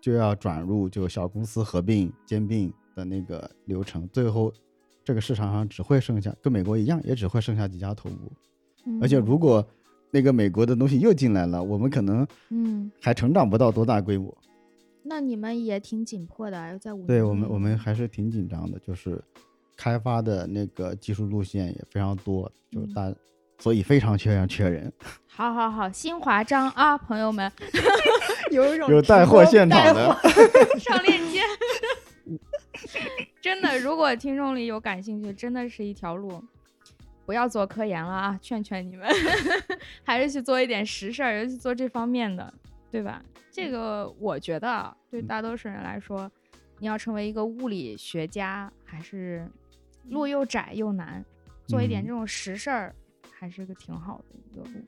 就要转入就小公司合并兼并的那个流程，最后这个市场上只会剩下跟美国一样，也只会剩下几家头部。嗯，而且如果那个美国的东西又进来了，我们可能嗯，还成长不到多大规模。那你们也挺紧迫的，要在五对我们，我们还是挺紧张的，就是开发的那个技术路线也非常多，就是嗯大，所以非常缺人缺人。好好好，新华章啊，朋友们 有一种有带货现场的 上链接。真的，如果听众里有感兴趣，真的是一条路。不要做科研了啊，劝劝你们，还是去做一点实事儿，尤其做这方面的，对吧？这个我觉得啊，对大多数人来说，你要成为一个物理学家，还是路又窄又难，做一点嗯这种实事儿，还是个挺好的一个路。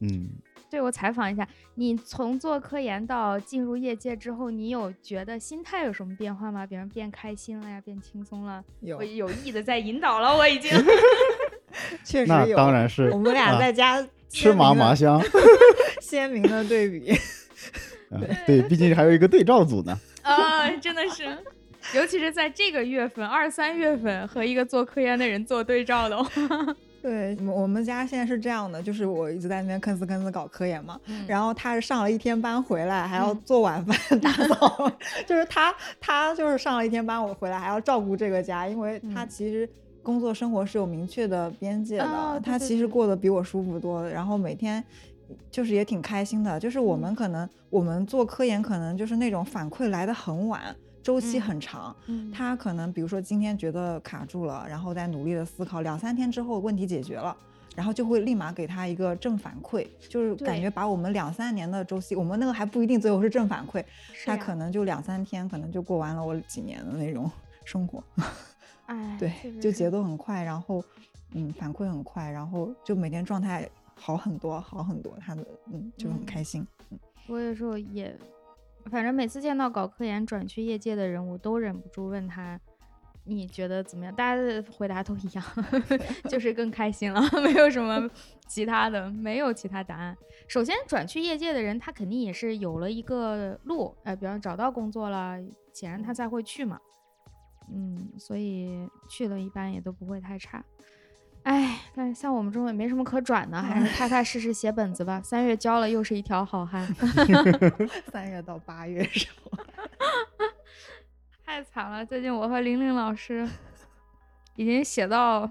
嗯，对我采访一下，你从做科研到进入业界之后，你有觉得心态有什么变化吗？比如变开心了呀，变轻松了？有我有意的在引导了，我已经。确实有。当然是我们俩啊在家吃麻麻香。鲜明的对比。嗯对，毕竟还有一个对照组呢。啊，真的是，尤其是在这个月份，二三月份和一个做科研的人做对照的话，对，我我们家现在是这样的，就是我一直在那边吭哧吭哧搞科研嘛，嗯然后他是上了一天班回来，还要嗯做晚饭、打扫，就是他他就是上了一天班，我回来还要照顾这个家，因为他嗯。其实工作生活是有明确的边界的，他其实过得比我舒服多了，然后每天。就是也挺开心的，就是我嗯。们可能、我们做科研可能就是那种反馈来的很晚，周期嗯很长，嗯。他可能比如说今天觉得卡住了，然后再努力的思考，两三天之后问题解决了，然后就会立马给他一个正反馈，就是感觉把我们两三年的周期，我们那个还不一定最后是正反馈，他可能就两三天，可能就过完了我几年的那种 生活，哎，对，就节奏很快，然后嗯反馈很快，然后就每天状态好很多，好很多，他的嗯就很嗯开心，嗯我有时候也，反正每次见到搞科研转去业界的人，我都忍不住问他，你觉得怎么样？大家的回答都一样，就是更开心了，没有什么其他的，没有其他答案。首先，转去业界的人，他肯定也是有了一个路，呃，比方找到工作了，显然他才会去嘛。嗯，所以去了一般也都不会太差。哎，但是像我们这种也没什么可转的，还是踏踏实实写本子吧。三月交了，又是一条好汉。三月到八月时候，太惨了！最近我和玲玲老师已经写到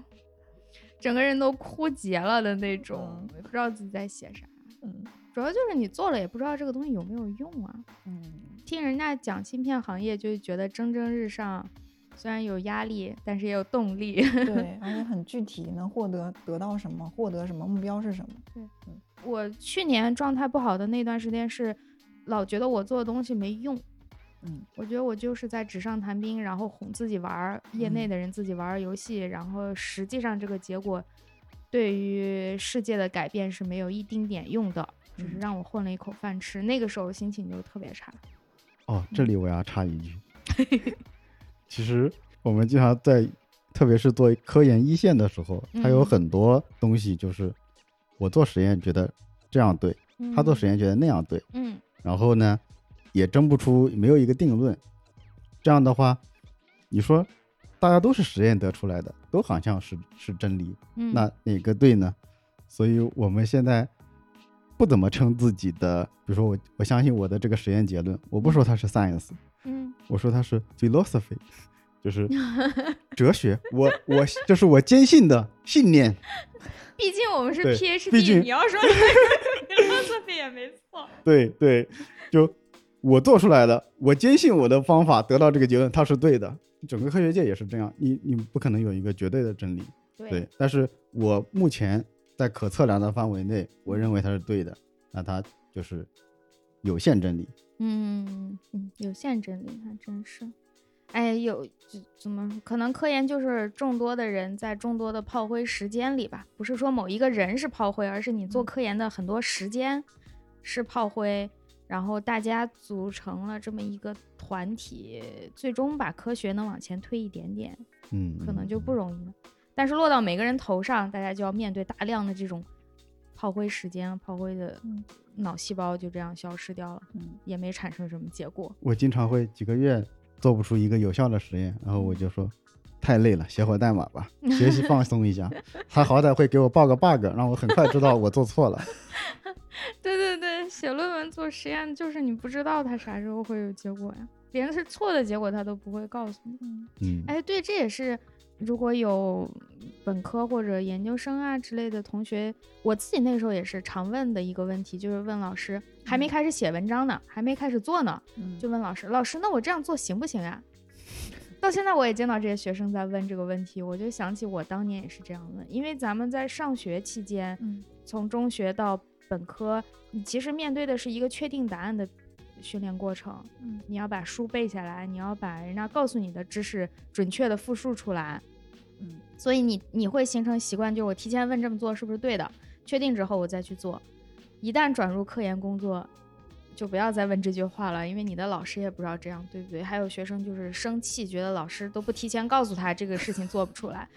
整个人都枯竭了的那种嗯，也不知道自己在写啥。嗯主要就是你做了也不知道这个东西有没有用啊。嗯听人家讲芯片行业，就觉得蒸蒸日上，虽然有压力，但是也有动力。对，而且很具体，能获得得到什么，获得什么，目标是什么。对我去年状态不好的那段时间是，老觉得我做的东西没用。嗯我觉得我就是在纸上谈兵，然后哄自己玩儿，业内嗯的人自己玩儿游戏，然后实际上这个结果对于世界的改变是没有一丁点用的，只是嗯让我混了一口饭吃。那个时候心情就特别差。哦，这里我要插一句，其实我们经常在，特别是做科研一线的时候，它有嗯很多东西就是我做实验觉得这样对，他做实验觉得那样对，嗯，然后呢也争不出没有一个定论。这样的话，你说大家都是实验得出来的，都好像是是真理，嗯，那哪个对呢？所以我们现在不怎么称自己的，比如说我我相信我的这个实验结论，我不说它是 science，嗯我说它是 philosophy，就是 哲学。我我就是我坚信的信念。毕竟我们是 PhD，毕竟你要说 philosophy 也没错。对对，就我做出来的，我坚信我的方法得到这个结论，它是对的。整个科学界也是这样，你你不可能有一个绝对的真理。对，但是我目前在可测量的范围内，我认为它是对的，那它就是有限真理。嗯嗯，有限真理还真是。哎，有怎怎么可能？科研就是众多的人在众多的炮灰时间里吧，不是说某一个人是炮灰，而是你做嗯科研的很多时间是炮灰，然后大家组成了这么一个团体，最终把科学能往前推一点点，嗯，可能就不容易了。但是落到每个人头上，大家就要面对大量的这种炮灰时间、炮灰的嗯脑细胞就这样消失掉了，嗯也没产生什么结果。我经常会几个月做不出一个有效的实验，然后我就说太累了，写会代码吧，学习放松一下。他好歹会给我报个 bug，让我很快知道我做错了。对对对，写论文做实验就是你不知道它啥时候会有结果呀，别人是错的结果他都不会告诉你。嗯，哎，对，这也是如果有本科或者研究生啊之类的同学，我自己那时候也是常问的一个问题，就是问老师，还没开始写文章呢，还没开始做呢，嗯。就问老师，老师，那我这样做行不行啊？到现在我也见到这些学生在问这个问题，我就想起我当年也是这样问，因为咱们在上学期间，嗯。从中学到本科，你其实面对的是一个确定答案的训练过程。嗯你要把书背下来，你要把人家告诉你的知识准确的复述出来。嗯所以你你会形成习惯，就是我提前问这么做是不是对的，确定之后我再去做。一旦转入科研工作，就不要再问这句话了，因为你的老师也不知道这样对不对。还有学生就是生气，觉得老师都不提前告诉他这个事情做不出来，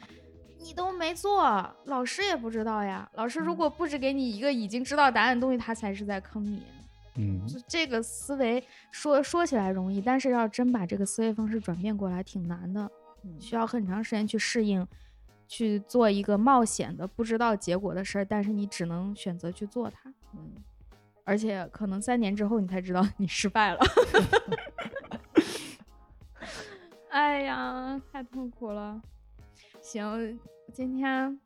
你都没做，老师也不知道呀。老师如嗯果布置给你一个已经知道答案的东西，他才是在坑你。嗯，就这个思维说说起来容易，但是要真把这个思维方式转变过来挺难的，嗯需要很长时间去适应去做一个冒险的、不知道结果的事儿，但是你只能选择去做它，嗯，而且可能三年之后你才知道你失败了。哎呀，太痛苦了。行，今天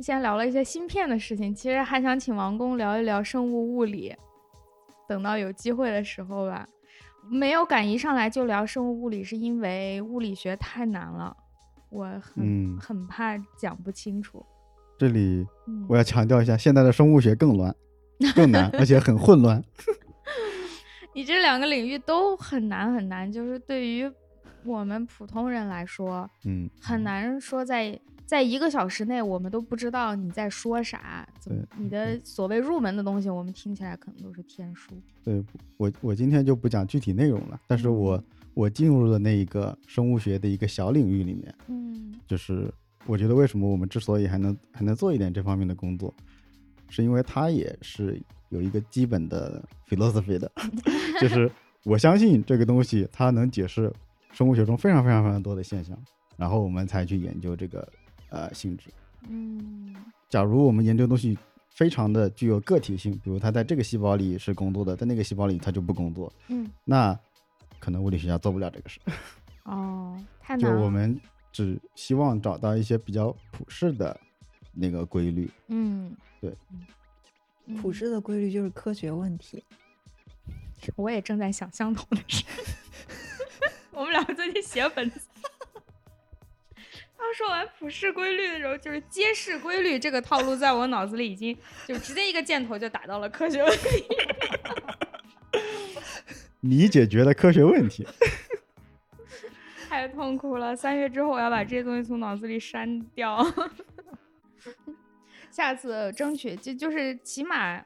先聊了一些芯片的事情，其实还想请王工聊一聊生物物理。等到有机会的时候吧，没有敢一上来就聊生物物理，是因为物理学太难了，我很、嗯很怕讲不清楚。这里嗯我要强调一下，现在的生物学更乱、更难，而且很混乱。你这两个领域都很难很难，就是对于我们普通人来说，嗯，很难说在在一个小时内，我们都不知道你在说啥。怎么对你的所谓入门的东西，我们听起来可能都是天书。对我我今天就不讲具体内容了，但是我我进入了那一个生物学的一个小领域里面，嗯就是我觉得为什么我们之所以还能还能做一点这方面的工作，是因为它也是有一个基本的 philosophy 的，就是我相信这个东西它能解释生物学中非常非常非常多的现象，然后我们才去研究这个呃性质。嗯假如我们研究东西非常的具有个体性，比如它在这个细胞里是工作的，在那个细胞里它就不工作，嗯那可能物理学家做不了这个事。哦，太难了。我们只希望找到一些比较普世的那个规律。嗯对嗯普世的规律就是科学问题。我也正在想相同的事。我们两个最近写本子。当说完普世规律的时候，就是揭示规律这个套路，在我脑子里已经就直接一个箭头就打到了科学问题。你解决了科学问题，太痛苦了！三月之后我要把这些东西从脑子里删掉。下次争取就就是起码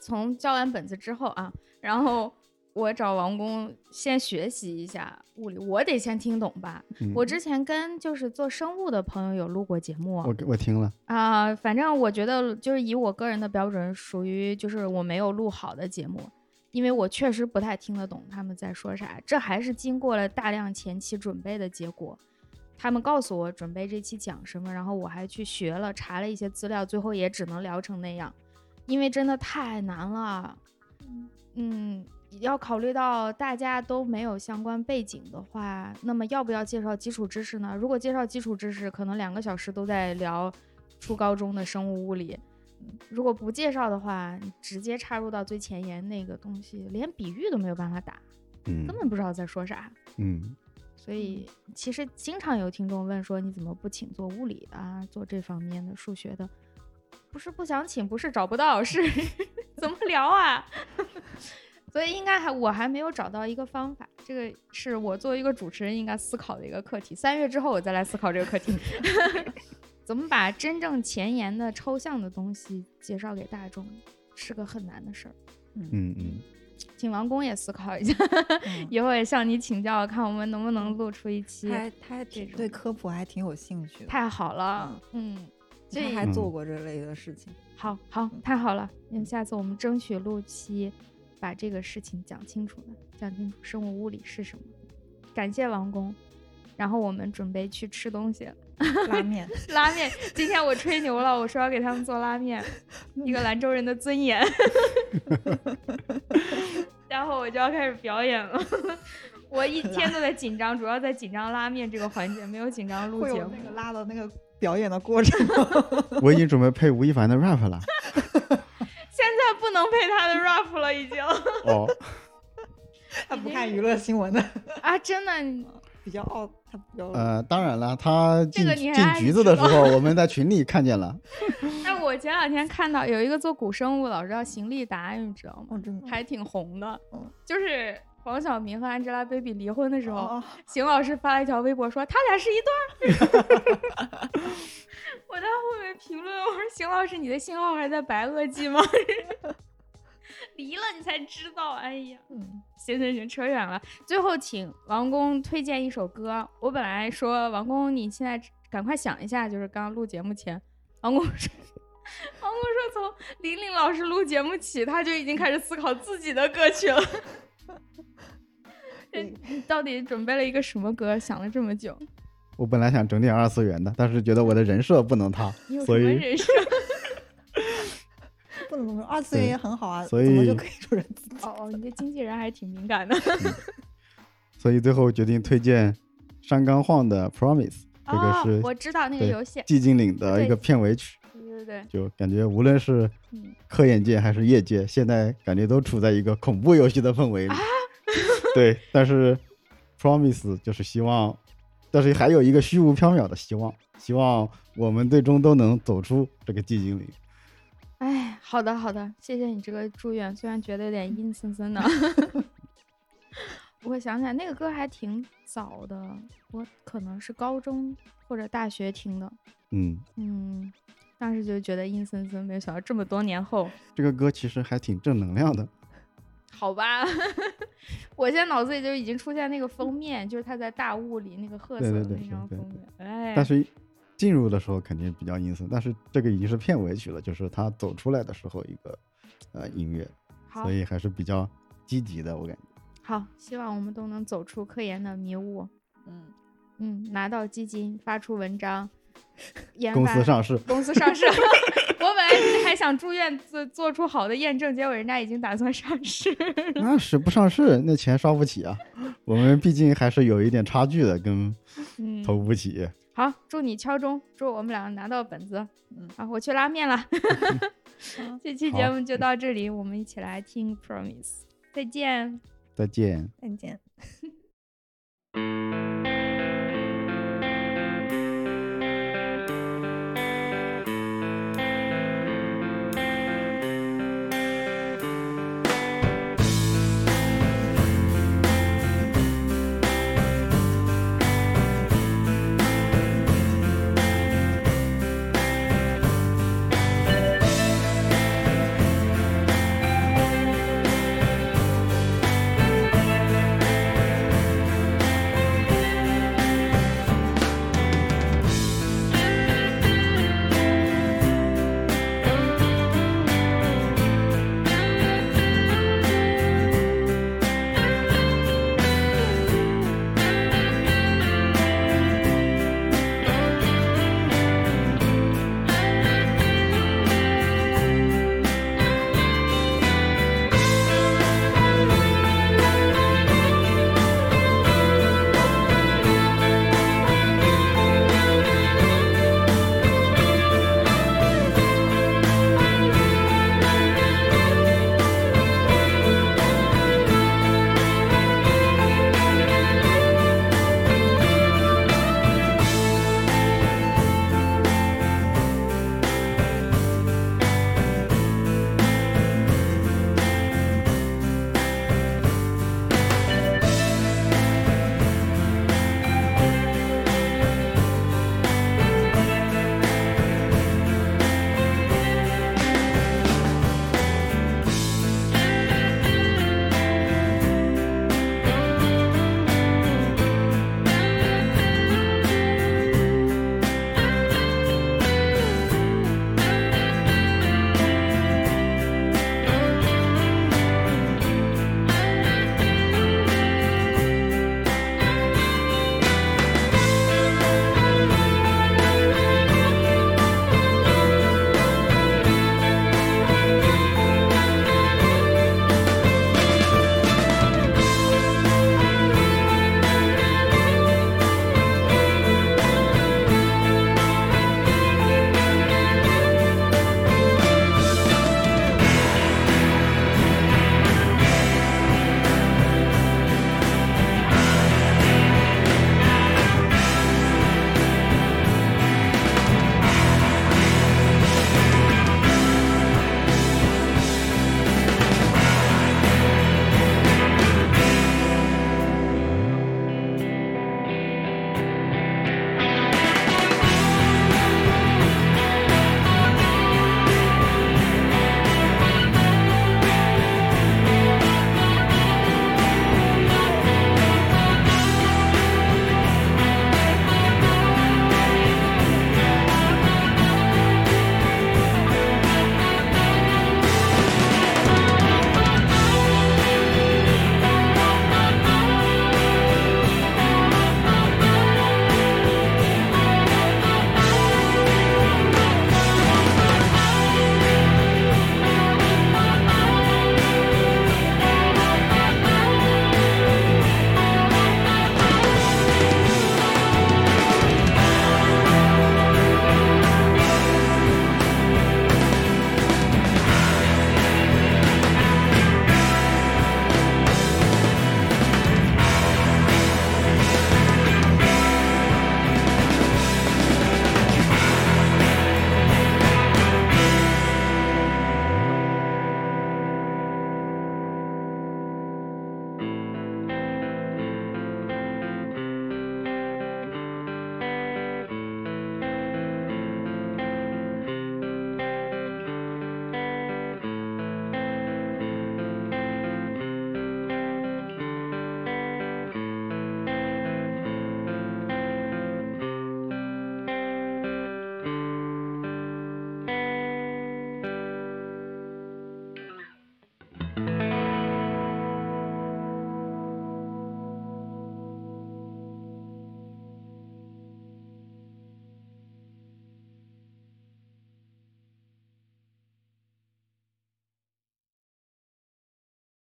从交完本子之后啊，然后我找王工先学习一下物理，我得先听懂吧。嗯我之前跟就是做生物的朋友有录过节目我我听了，啊、反正我觉得就是以我个人的标准，属于就是我没有录好的节目，因为我确实不太听得懂他们在说啥。这还是经过了大量前期准备的结果。他们告诉我准备这期讲什么，然后我还去学了，查了一些资料，最后也只能聊成那样，因为真的太难了。嗯，要考虑到大家都没有相关背景的话，那么要不要介绍基础知识呢？如果介绍基础知识，可能两个小时都在聊初高中的生物物理。如果不介绍的话，直接插入到最前沿那个东西，连比喻都没有办法打，嗯根本不知道在说啥。嗯所以其实经常有听众问说，你怎么不请做物理的啊，做这方面的数学的？不是不想请，不是找不到，是 怎么聊啊？所以应该还我还没有找到一个方法，这个是我作为一个主持人应该思考的一个课题。三月之后我再来思考这个课题，怎么把真正前沿的抽象的东西介绍给大众，是个很难的事儿。嗯嗯，请王工也思考一下，嗯以后也向你请教，看我们能不能录出一期。他还他还这种对科普还挺有兴趣的，太好了，嗯，这他还嗯做过这类的事情。好好太好了，那，下次我们争取录期，把这个事情讲清楚的，讲清楚生物物理是什么。感谢王工，然后我们准备去吃东西了，拉面，拉面。今天我吹牛了，我说要给他们做拉面，一个兰州人的尊严。然后我就要开始表演了，我一天都在紧张，主要在紧张拉面这个环节，没有紧张录节目会那。个拉到那个表演的过程？我已经准备配吴亦凡的 rap 了。现在不能配他的 rap 了，已经。哦，他不看娱乐新闻的，啊，真的，比较傲，他比较呃，当然了，他进这个你进爱局子的时候，我们在群里看见了。哎，我前两天看到有一个做古生物老师叫邢立达，你知道吗？哦，真的还挺红的嗯，就是黄晓明和 Angelababy 离婚的时候，哦，邢老师发了一条微博说他俩是一对儿。我在后面评论，我说邢老师，你的信号还在白垩纪吗？离了你才知道，哎呀。嗯，行行行，扯远了。最后，请王工推荐一首歌。我本来说王工，你现在赶快想一下，就是刚刚录节目前，王工说，王工说从玲玲老师录节目起，他就已经开始思考自己的歌曲了。你到底准备了一个什么歌？想了这么久，我本来想整点二次元的，但是觉得我的人设不能塌 所以人设？不能这么说，二次元也很好啊，所以怎么就可以说人自己？哦 哦，你这经纪人还挺敏感的。所以最后决定推荐山冈晃的《Promise》，这个哦，是我知道那个游戏，《寂静岭》的一个片尾曲，对对对，就感觉无论是嗯，科研界还是业界，现在感觉都处在一个恐怖游戏的氛围啊里。对，但是 Promise 就是希望，但是还有一个虚无缥缈的希望，希望我们最终都能走出这个寂静岭。哎，好的好的，谢谢你这个祝愿，虽然觉得有点阴森森的。我想起来那个歌还挺早的，我可能是高中或者大学听的，嗯，嗯，当时就觉得阴森森，没有想到这么多年后，这个歌其实还挺正能量的。好吧，我现在脑子里就已经出现那个封面，就是他在大雾里那个褐色的对对对那张对对封面，哎，但是进入的时候肯定比较阴森，但是这个已经是片尾曲了，就是他走出来的时候一个呃音乐，所以还是比较积极的，我感觉。好，希望我们都能走出科研的迷雾，嗯，嗯，拿到基金，发出文章，研发公司上市，公司上市。我本来还想住院做做出好的验证，结果人家已经打算上市。那是不上市，那钱刷不起啊。我们毕竟还是有一点差距的，跟嗯，头部企业。好，祝你敲钟，祝我们俩拿到本子。嗯好，我去拉面了。这期节目就到这里，我们一起来听 Promise，再见。再见。再见。